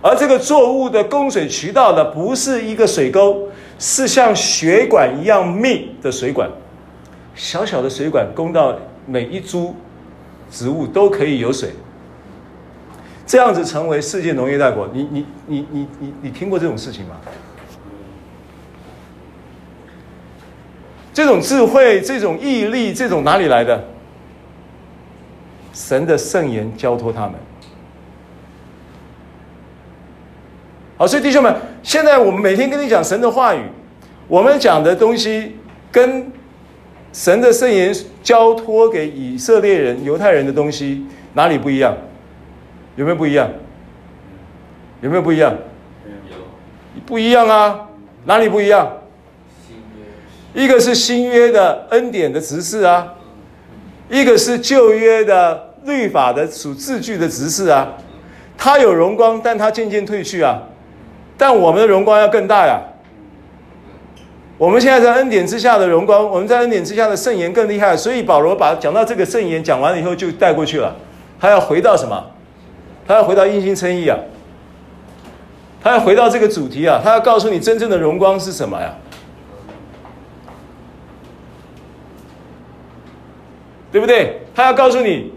而这个作物的供水渠道呢，不是一个水沟，是像血管一样密的水管，小小的水管供到每一株植物都可以有水，这样子成为世界农业大国。你你你你你你听过这种事情吗？这种智慧、这种毅力、这种哪里来的？神的圣言交托他们。好，所以弟兄们，现在我们每天跟你讲神的话语，我们讲的东西跟神的圣言交托给以色列人、犹太人的东西哪里不一样？有没有不一样？有没有不一样？有，不一样啊！哪里不一样？一个是新约的恩典的执事啊，一个是旧约的律法的属字句的执事啊，他有荣光，但他渐渐褪去啊，但我们的荣光要更大呀。我们现在在恩典之下的荣光，我们在恩典之下的圣言更厉害，所以保罗把讲到这个圣言讲完了以后就带过去了，他要回到什么？他要回到因心称义啊，他要回到这个主题啊，他要告诉你真正的荣光是什么呀？对不对？他要告诉你，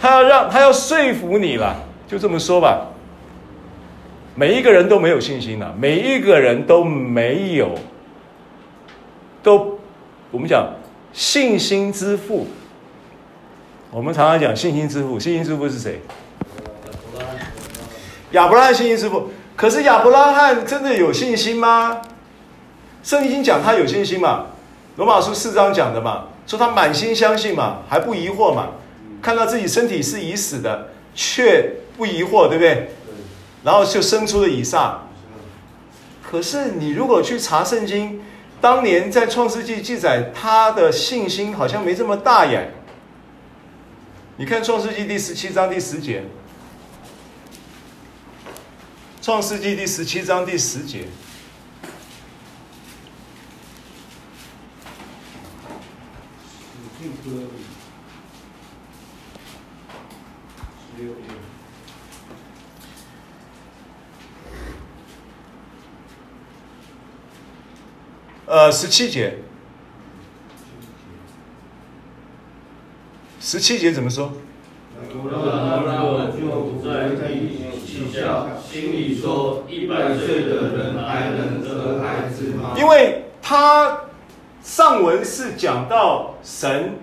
他要让他要说服你了，就这么说吧。每一个人都没有信心了，每一个人都没有，都我们讲信心之父。我们常常讲信心之父，信心之父是谁？亚伯拉罕信心之父。可是亚伯拉罕真的有信心吗？圣经讲他有信心嘛？罗马书四章讲的嘛？说他满心相信嘛，还不疑惑嘛？看到自己身体是已死的，却不疑惑，对不对？然后就生出了以撒。可是你如果去查圣经，当年在创世纪记载他的信心好像没这么大耶。你看创世纪第十七章第十节，创世纪第十七章第十节。呃，十七节，十七节怎么说？亚伯拉罕就在地下心里说：一百岁的人还能得孩子吗？因为他上文是讲到神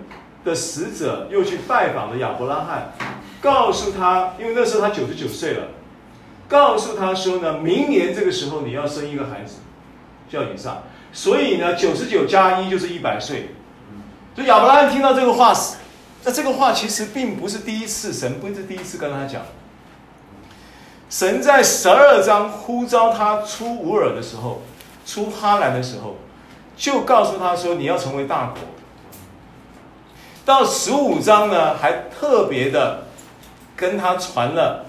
的使者又去拜访了亚伯拉罕，告诉他，因为那时候他九十九岁了，告诉他说呢，明年这个时候你要生一个孩子，叫以撒。所以呢，九十九加一就是一百岁。所以亚伯拉罕听到这个话时，那这个话其实并不是第一次，神不是第一次跟他讲。神在十二章呼召他出乌尔的时候，出哈兰的时候，就告诉他说：“你要成为大国。”到十五章呢，还特别的跟他传了。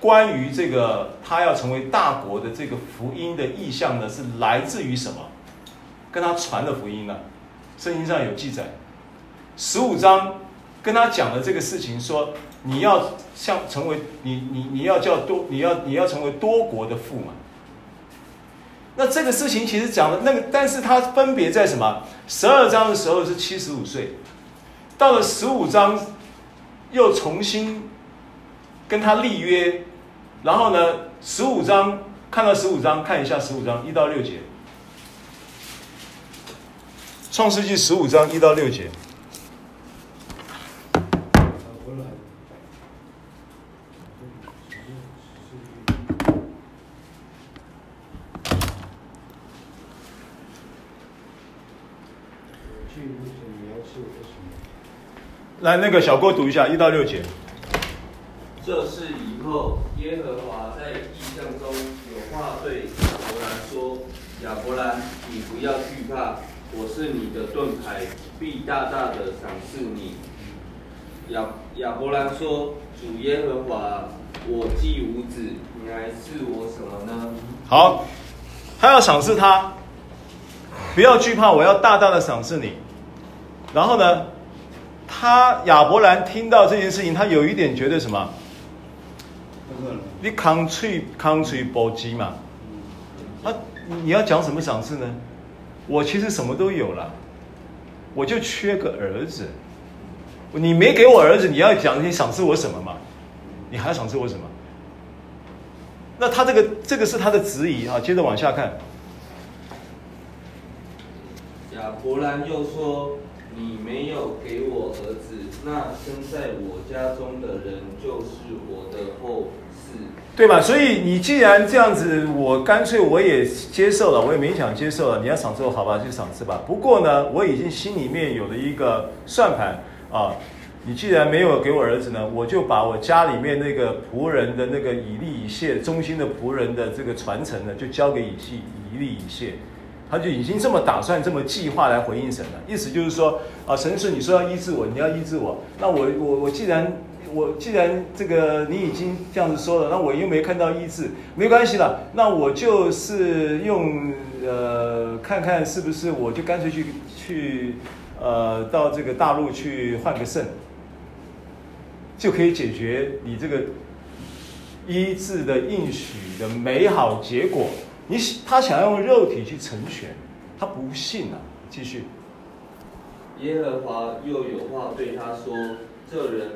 关于这个他要成为大国的这个福音的意向呢，是来自于什么？跟他传的福音呢？圣经上有记载，十五章跟他讲的这个事情，说你要像成为你你你要叫多你要你要成为多国的父嘛。那这个事情其实讲的那个，但是他分别在什么？十二章的时候是七十五岁，到了十五章又重新跟他立约。然后呢，十五章看到十五章，看一下十五章一到六节，《创世纪十五章一到六节。来，那个小郭读一下一到六节。这是以后耶和华在意象中有话对亚伯兰说：“亚伯兰，你不要惧怕，我是你的盾牌，必大大的赏赐你。”亚亚伯兰说：“主耶和华，我既无子，你还赐我什么呢？”好，他要赏赐他，不要惧怕，我要大大的赏赐你。然后呢，他亚伯兰听到这件事情，他有一点觉得什么？你扛脆扛脆搏击嘛？啊，你要讲什么赏赐呢？我其实什么都有了，我就缺个儿子。你没给我儿子，你要讲你赏赐我什么嘛？你还要赏赐我什么？那他这个这个是他的质疑啊。接着往下看，亚伯兰又说。你没有给我儿子，那生在我家中的人就是我的后，对吧？所以你既然这样子，我干脆我也接受了，我也勉强接受了。你要赏赐我，好吧，就赏赐吧。不过呢，我已经心里面有了一个算盘啊。你既然没有给我儿子呢，我就把我家里面那个仆人的那个以利以谢忠心的仆人的这个传承呢，就交给以利以利以谢。他就已经这么打算，这么计划来回应神了。意思就是说，啊，神是你说要医治我，你要医治我，那我我我既然我既然这个你已经这样子说了，那我又没看到医治，没关系了，那我就是用呃看看是不是我就干脆去去呃到这个大陆去换个肾，就可以解决你这个医治的应许的美好结果。你他想用肉体去成全，他不信啊！继续。耶和华又有话对他说：“这人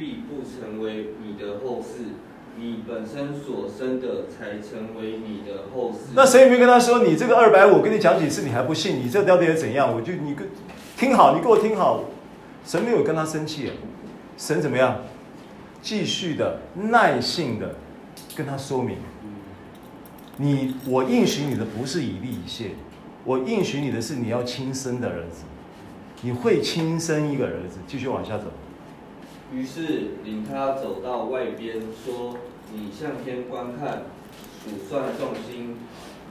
必不成为你的后嗣，你本身所生的才成为你的后嗣。”那谁也没跟他说：“你这个二百五，跟你讲几次你还不信？你这到底要怎样？”我就你跟听好，你给我听好。神没有跟他生气，神怎么样？继续的耐性的跟他说明。你我应许你的不是以利以谢，我应许你的是你要亲生的儿子，你会亲生一个儿子。继续往下走。于是领他走到外边，说：“你向天观看，数算众星，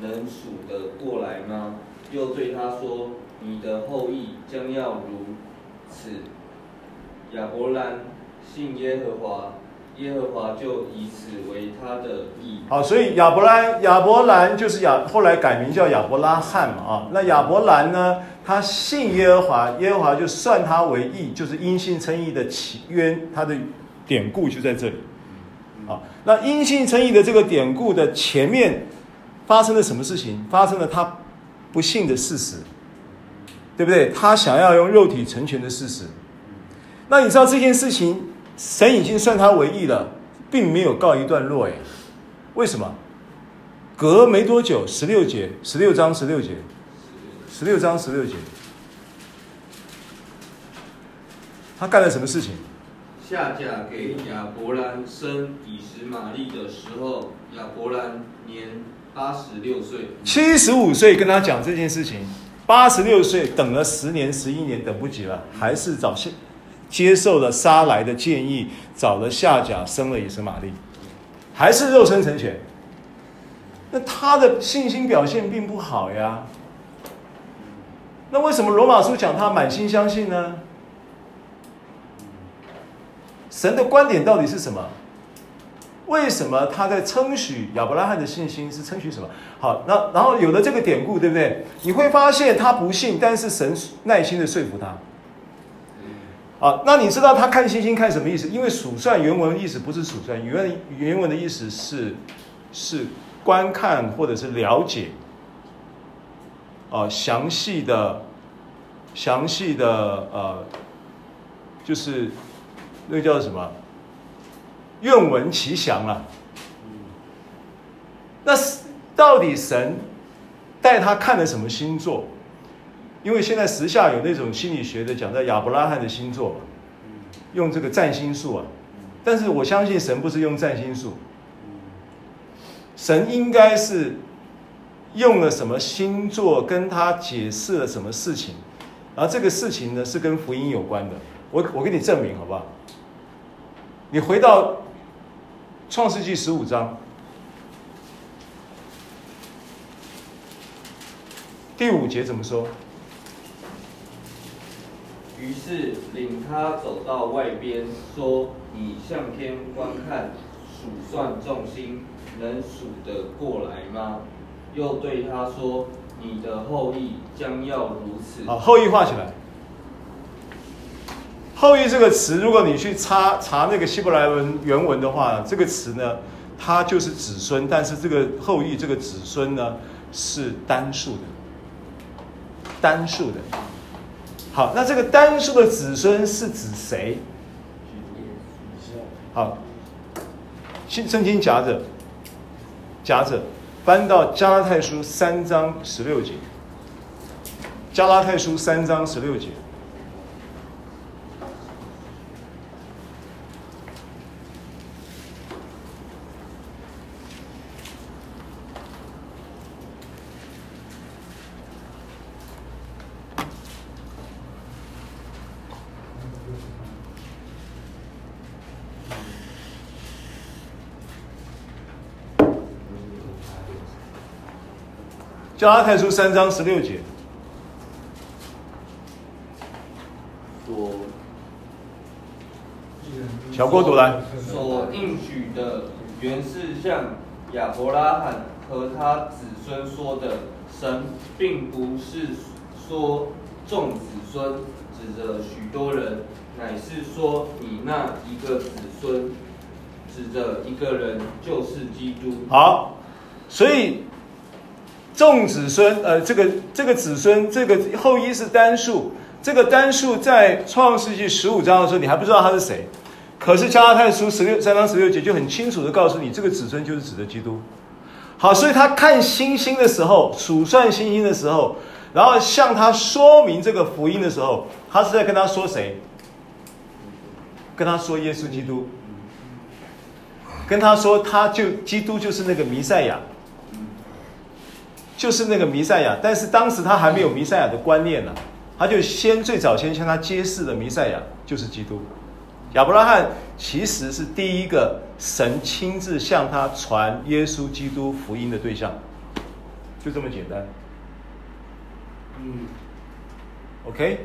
能数得过来吗？”又对他说：“你的后裔将要如此。”亚伯兰信耶和华。耶和华就以此为他的义。好，所以亚伯兰亚伯兰就是亚，后来改名叫亚伯拉罕嘛啊。那亚伯兰呢，他信耶和华，耶和华就算他为义，就是因信称义的起源，他的典故就在这里。啊，那因信称义的这个典故的前面发生了什么事情？发生了他不信的事实，对不对？他想要用肉体成全的事实。那你知道这件事情？神已经算他为义了，并没有告一段落诶，为什么？隔没多久，十六节，十六章十六节，十六章十六节，他干了什么事情？下甲给亚伯兰生以实玛利的时候，亚伯兰年八十六岁。七十五岁跟他讲这件事情，八十六岁等了十年十一年，等不及了，还是找下。接受了撒来的建议，找了下甲生了以实玛利，还是肉身成全。那他的信心表现并不好呀。那为什么罗马书讲他满心相信呢？神的观点到底是什么？为什么他在称许亚伯拉罕的信心是称许什么？好，那然后有了这个典故，对不对？你会发现他不信，但是神耐心的说服他。啊，那你知道他看星星看什么意思？因为数算原文的意思不是数算，原文原文的意思是是观看或者是了解，啊，详细的详细的呃，就是那个叫什么？愿闻其详啊。那到底神带他看了什么星座？因为现在时下有那种心理学的讲在亚伯拉罕的星座嘛，用这个占星术啊，但是我相信神不是用占星术，神应该是用了什么星座跟他解释了什么事情，然后这个事情呢是跟福音有关的。我我给你证明好不好？你回到创世纪十五章第五节怎么说？于是领他走到外边，说：“你向天观看，数算众星，能数得过来吗？”又对他说：“你的后裔将要如此。”好，后裔画起来。后裔这个词，如果你去查查那个希伯来文原文的话，这个词呢，它就是子孙，但是这个后裔这个子孙呢是单数的，单数的。好，那这个单数的子孙是指谁？好，新圣经夹着，夹着。翻到加拉太书三章十六节，加拉太书三章十六节。加拉太书三章十六节，所小郭读来。所应许的原是向亚伯拉罕和他子孙说的，神并不是说众子孙，指着许多人，乃是说你那一个子孙，指着一个人，就是基督。好，所以。众子孙，呃，这个这个子孙，这个后裔是单数。这个单数在创世纪十五章的时候，你还不知道他是谁。可是加拉太书十六三章十六节就很清楚的告诉你，这个子孙就是指的基督。好，所以他看星星的时候，数算星星的时候，然后向他说明这个福音的时候，他是在跟他说谁？跟他说耶稣基督，跟他说他就基督就是那个弥赛亚。就是那个弥赛亚，但是当时他还没有弥赛亚的观念呢，他就先最早先向他揭示的弥赛亚就是基督。亚伯拉罕其实是第一个神亲自向他传耶稣基督福音的对象，就这么简单。嗯，OK，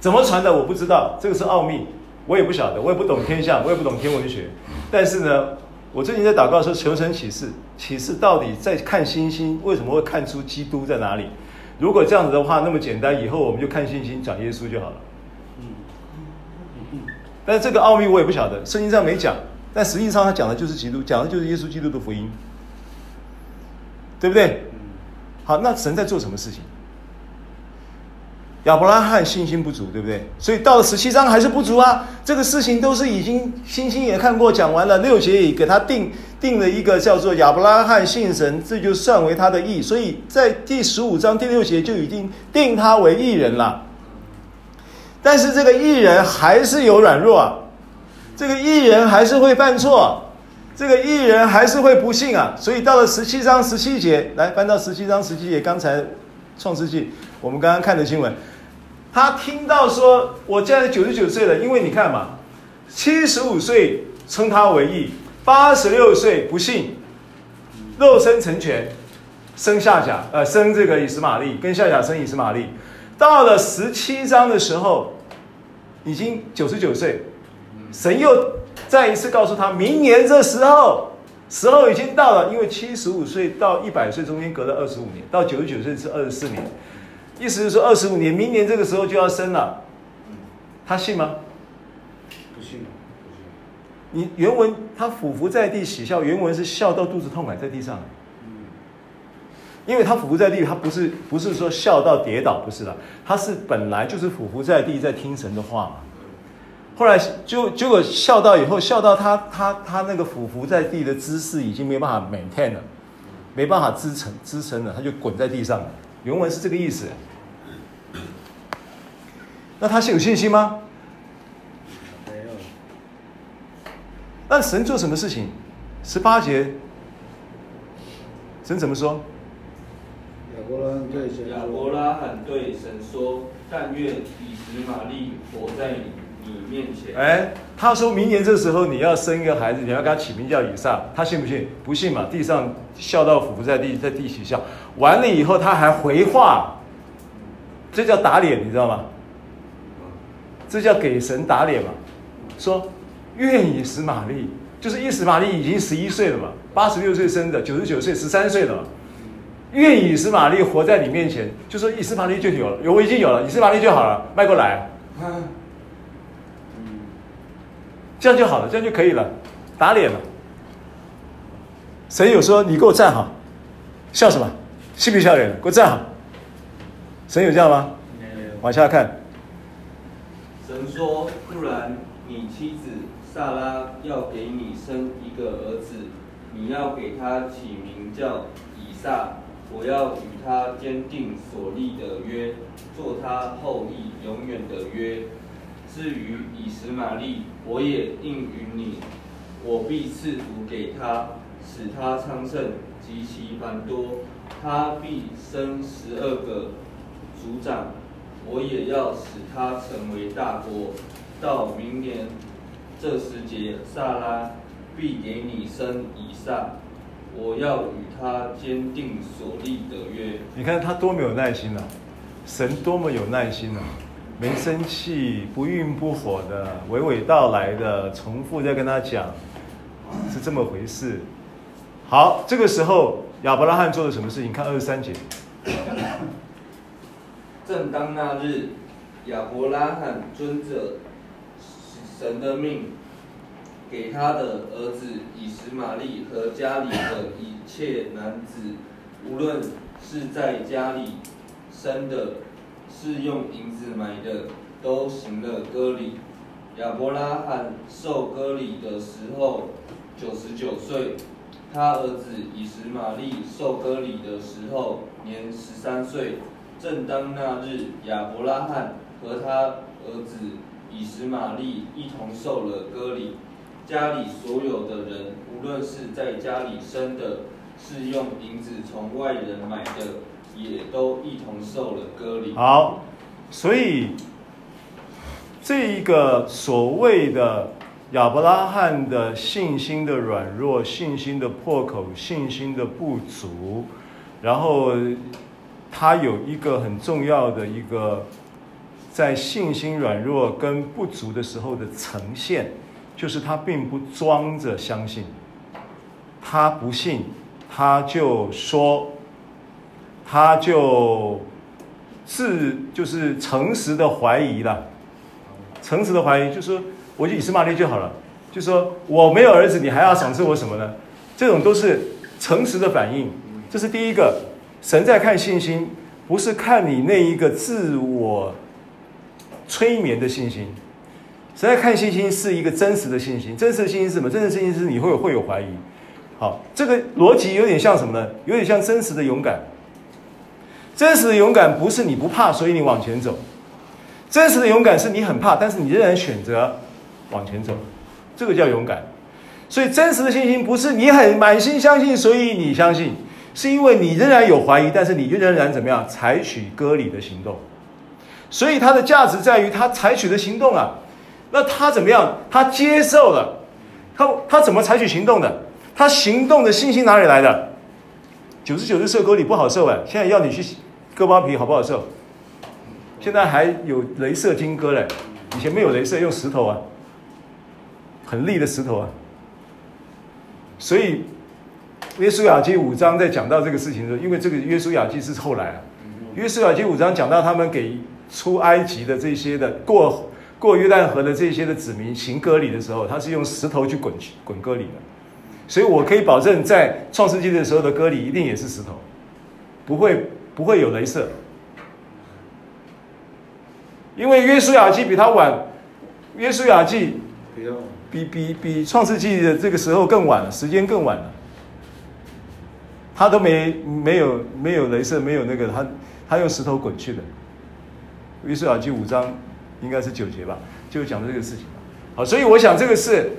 怎么传的我不知道，这个是奥秘，我也不晓得，我也不懂天象，我也不懂天文学，但是呢。我最近在祷告说，求神启示，启示到底在看星星，为什么会看出基督在哪里？如果这样子的话，那么简单，以后我们就看星星讲耶稣就好了。嗯但是这个奥秘我也不晓得，圣经上没讲，但实际上他讲的就是基督，讲的就是耶稣基督的福音，对不对？好，那神在做什么事情？亚伯拉罕信心不足，对不对？所以到了十七章还是不足啊。这个事情都是已经星星也看过，讲完了，六节也给他定定了一个叫做亚伯拉罕信神，这就算为他的义。所以在第十五章第六节就已经定他为义人了。但是这个义人还是有软弱啊，这个义人还是会犯错，这个义人还是会不信啊。所以到了十七章十七节，来翻到十七章十七节，刚才创世纪我们刚刚看的新闻。他听到说，我现在九十九岁了，因为你看嘛，七十五岁称他为义，八十六岁不幸，肉身成全，生夏甲，呃，生这个以实玛利，跟夏甲生以实玛利。到了十七章的时候，已经九十九岁，神又再一次告诉他，明年这时候，时候已经到了，因为七十五岁到一百岁中间隔了二十五年，到九十九岁是二十四年。意思是说，二十五年，明年这个时候就要生了，他信吗？不信。你原文他俯伏在地喜笑，原文是笑到肚子痛，还在地上。因为他俯伏在地，他不是不是说笑到跌倒，不是的，他是本来就是俯伏在地在听神的话嘛。后来就结果笑到以后，笑到他他他那个俯伏在地的姿势已经没办法 maintain 了，没办法支撑支撑了，他就滚在地上了。原文是这个意思。那他是有信心吗？没有。那神做什么事情？十八节，神怎么说？亚伯拉罕对神说：亚伯拉罕对神说：“但愿以实玛利活在你面前。”哎，他说明年这时候你要生一个孩子，你要给他起名叫以撒，他信不信？不信嘛，地上笑到俯伏在地，在地起笑。完了以后他还回话，这叫打脸，你知道吗？这叫给神打脸嘛？说愿以实玛利，就是以实玛利已经十一岁了嘛，八十六岁生的，九十九岁十三岁了嘛。愿以实玛利活在你面前，就说以实玛利就有了，有我已经有了，以实玛利就好了，迈过来，这样就好了，这样就可以了，打脸了。神有说你给我站好，笑什么？嬉皮笑脸？给我站好。神有这样吗？往下看。神说：不然，你妻子萨拉要给你生一个儿子，你要给他起名叫以撒。我要与他坚定所立的约，做他后裔永远的约。至于以实玛利，我也应允你，我必赐福给他，使他昌盛极其繁多。他必生十二个族长，我也要使他成为大国。到明年这时节，撒拉必给你生以撒。我要与他坚定所立的约。你看他多么有耐心啊！神多么有耐心啊！没生气，不温不火的，娓娓道来的，重复在跟他讲，是这么回事。好，这个时候亚伯拉罕做了什么事情？看二十三节。正当那日，亚伯拉罕遵着神的命。给他的儿子以实玛利和家里的一切男子，无论是在家里生的，是用银子买的，都行了割礼。亚伯拉罕受割礼的时候九十九岁，他儿子以实玛利受割礼的时候年十三岁。正当那日，亚伯拉罕和他儿子以实玛利一同受了割礼。家里所有的人，无论是在家里生的，是用银子从外人买的，也都一同受了割礼。好，所以这一个所谓的亚伯拉罕的信心的软弱、信心的破口、信心的不足，然后他有一个很重要的一个在信心软弱跟不足的时候的呈现。就是他并不装着相信，他不信，他就说，他就自就是诚实的怀疑了，诚实的怀疑，就说我就以斯玛利就好了，就说我没有儿子，你还要赏赐我什么呢？这种都是诚实的反应。这是第一个，神在看信心，不是看你那一个自我催眠的信心。神在看信心是一个真实的信心，真实的信心是什么？真实的信心是你会会有怀疑。好，这个逻辑有点像什么呢？有点像真实的勇敢。真实的勇敢不是你不怕，所以你往前走。真实的勇敢是你很怕，但是你仍然选择往前走，这个叫勇敢。所以真实的信心不是你很满心相信，所以你相信，是因为你仍然有怀疑，但是你仍然怎么样采取割礼的行动。所以它的价值在于它采取的行动啊。那他怎么样？他接受了，他他怎么采取行动的？他行动的信心哪里来的？九十九岁受割礼不好受哎，现在要你去割包皮好不好受？现在还有镭射金割嘞，以前没有镭射，用石头啊，很利的石头啊。所以约书亚记五章在讲到这个事情的时候，因为这个约书亚记是后来啊，约书亚记五章讲到他们给出埃及的这些的过。过约旦河的这些的子民行割礼的时候，他是用石头去滚滚割礼的，所以我可以保证，在创世纪的时候的割礼一定也是石头，不会不会有镭射，因为约书亚记比他晚，约书亚记比比比创世纪的这个时候更晚了，时间更晚了，他都没没有没有镭射，没有那个他他用石头滚去的，约书亚记五章。应该是九节吧，就讲的这个事情。好，所以我想这个是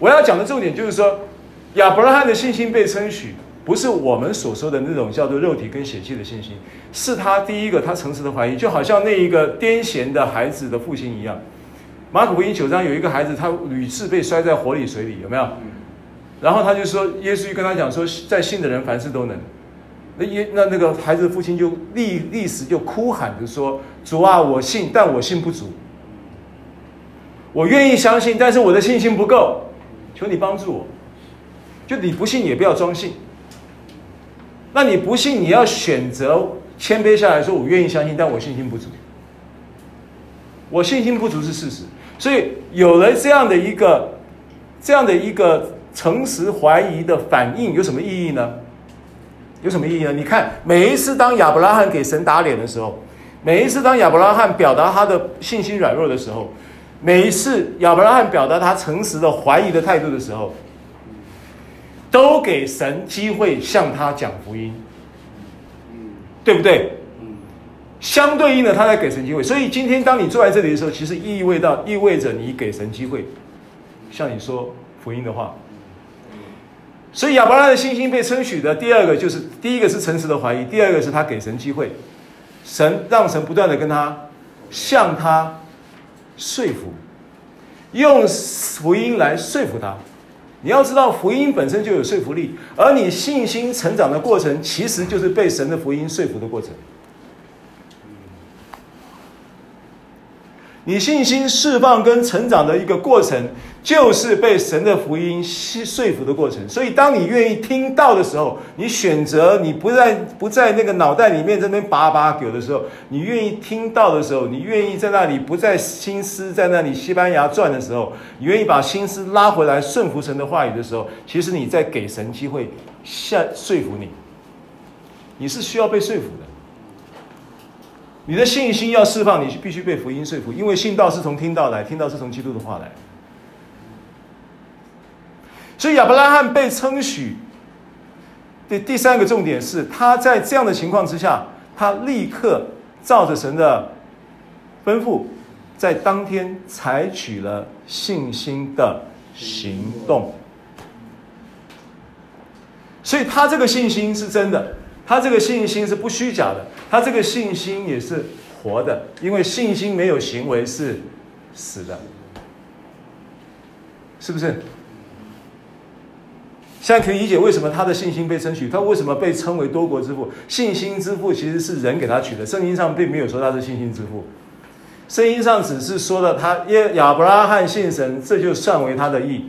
我要讲的重点，就是说亚伯拉罕的信心被称许，不是我们所说的那种叫做肉体跟血气的信心，是他第一个他诚实的怀疑，就好像那一个癫痫的孩子的父亲一样。马可福音九章有一个孩子，他屡次被摔在火里水里，有没有？然后他就说，耶稣就跟他讲说，在信的人凡事都能。那耶那那个孩子的父亲就立立时就哭喊着说：“主啊，我信，但我信不足。我愿意相信，但是我的信心不够，求你帮助我。就你不信也不要装信。那你不信，你要选择谦卑下来说，我愿意相信，但我信心不足。我信心不足是事实。所以有了这样的一个这样的一个。”诚实怀疑的反应有什么意义呢？有什么意义呢？你看，每一次当亚伯拉罕给神打脸的时候，每一次当亚伯拉罕表达他的信心软弱的时候，每一次亚伯拉罕表达他诚实的怀疑的态度的时候，都给神机会向他讲福音，对不对？相对应的，他在给神机会。所以今天当你坐在这里的时候，其实意味到意味着你给神机会，向你说福音的话。所以亚伯拉的信心被称许的第二个就是，第一个是诚实的怀疑，第二个是他给神机会，神让神不断的跟他向他说服，用福音来说服他。你要知道，福音本身就有说服力，而你信心成长的过程，其实就是被神的福音说服的过程。你信心释放跟成长的一个过程，就是被神的福音说服的过程。所以，当你愿意听到的时候，你选择你不在不在那个脑袋里面这边叭叭给的时候，你愿意听到的时候，你愿意在那里不在心思在那里西班牙转的时候，你愿意把心思拉回来顺服神的话语的时候，其实你在给神机会下说服你。你是需要被说服的。你的信心要释放，你必须被福音说服，因为信道是从听到来，听到是从基督的话来。所以亚伯拉罕被称许的第三个重点是，他在这样的情况之下，他立刻照着神的吩咐，在当天采取了信心的行动。所以他这个信心是真的。他这个信心是不虚假的，他这个信心也是活的，因为信心没有行为是死的，是不是？现在可以理解为什么他的信心被称许，他为什么被称为多国之父？信心之父其实是人给他取的，圣经上并没有说他是信心之父，圣经上只是说了他耶亚伯拉罕信神，这就算为他的义，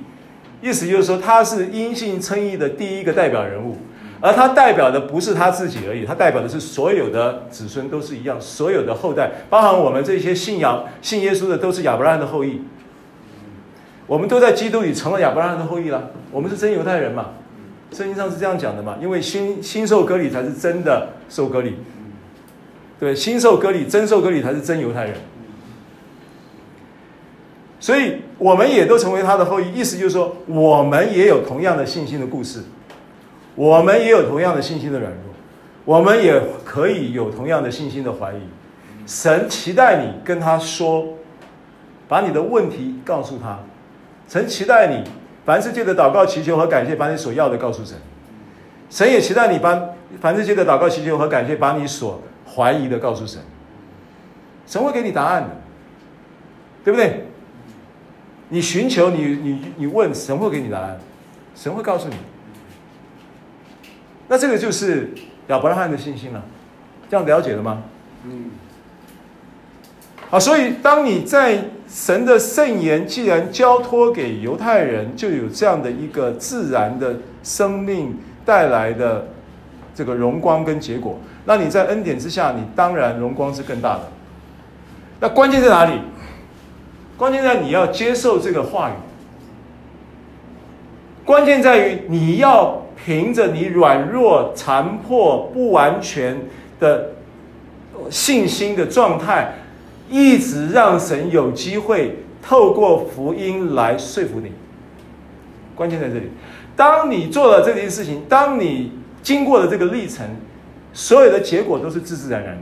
意思就是说他是因信称义的第一个代表人物。而他代表的不是他自己而已，他代表的是所有的子孙都是一样，所有的后代，包含我们这些信仰信耶稣的，都是亚伯拉罕的后裔。我们都在基督里成了亚伯拉罕的后裔了，我们是真犹太人嘛？圣经上是这样讲的嘛？因为新新受割礼才是真的受割礼，对，新受割礼真受割礼才是真犹太人。所以我们也都成为他的后裔，意思就是说，我们也有同样的信心的故事。我们也有同样的信心的软弱，我们也可以有同样的信心的怀疑。神期待你跟他说，把你的问题告诉他。神期待你凡事借着祷告祈求和感谢，把你所要的告诉神。神也期待你把凡事借着祷告祈求和感谢，把你所怀疑的告诉神。神会给你答案的，对不对？你寻求，你你你问，神会给你答案，神会告诉你。那这个就是亚伯拉罕的信心了，这样了解了吗？嗯。好，所以当你在神的圣言既然交托给犹太人，就有这样的一个自然的生命带来的这个荣光跟结果，那你在恩典之下，你当然荣光是更大的。那关键在哪里？关键在你要接受这个话语。关键在于你要。凭着你软弱、残破、不完全的信心的状态，一直让神有机会透过福音来说服你。关键在这里，当你做了这件事情，当你经过了这个历程，所有的结果都是自自然然的，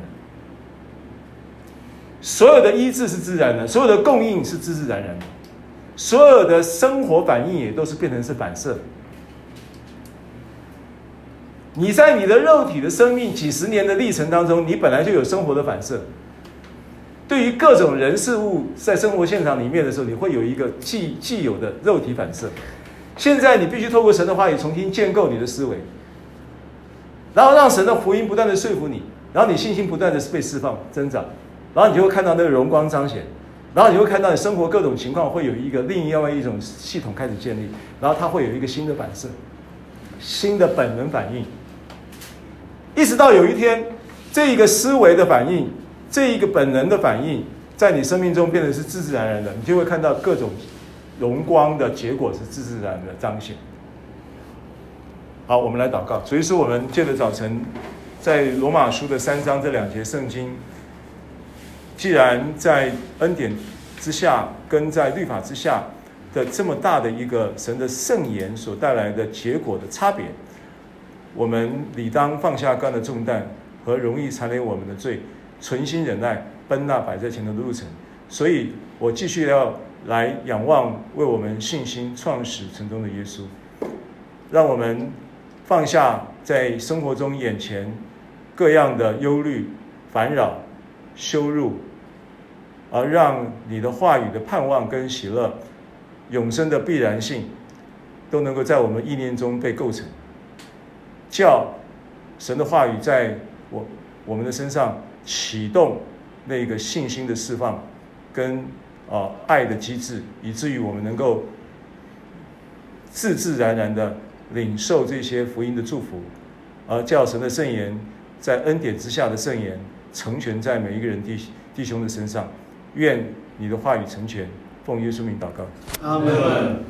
所有的医治是自然的，所有的供应是自自然然的，所有的生活反应也都是变成是反射。你在你的肉体的生命几十年的历程当中，你本来就有生活的反射。对于各种人事物，在生活现场里面的时候，你会有一个既既有的肉体反射。现在你必须透过神的话语重新建构你的思维，然后让神的福音不断的说服你，然后你信心不断的被释放增长，然后你就会看到那个荣光彰显，然后你会看到你生活各种情况会有一个另外一种系统开始建立，然后它会有一个新的反射，新的本能反应，一直到有一天，这一个思维的反应。这一个本能的反应，在你生命中变得是自自然然的，你就会看到各种荣光的结果是自自然的彰显。好，我们来祷告。所以说，我们借着早晨在罗马书的三章这两节圣经，既然在恩典之下跟在律法之下的这么大的一个神的圣言所带来的结果的差别，我们理当放下各样的重担和容易缠累我们的罪。存心忍耐，奔那摆在前头的路程。所以我继续要来仰望为我们信心创始成终的耶稣，让我们放下在生活中眼前各样的忧虑、烦扰、羞辱，而让你的话语的盼望跟喜乐、永生的必然性，都能够在我们意念中被构成，叫神的话语在我我们的身上。启动那个信心的释放，跟啊爱的机制，以至于我们能够自自然然的领受这些福音的祝福，而叫神的圣言在恩典之下的圣言成全在每一个人弟弟兄的身上。愿你的话语成全，奉耶稣名祷告。阿门。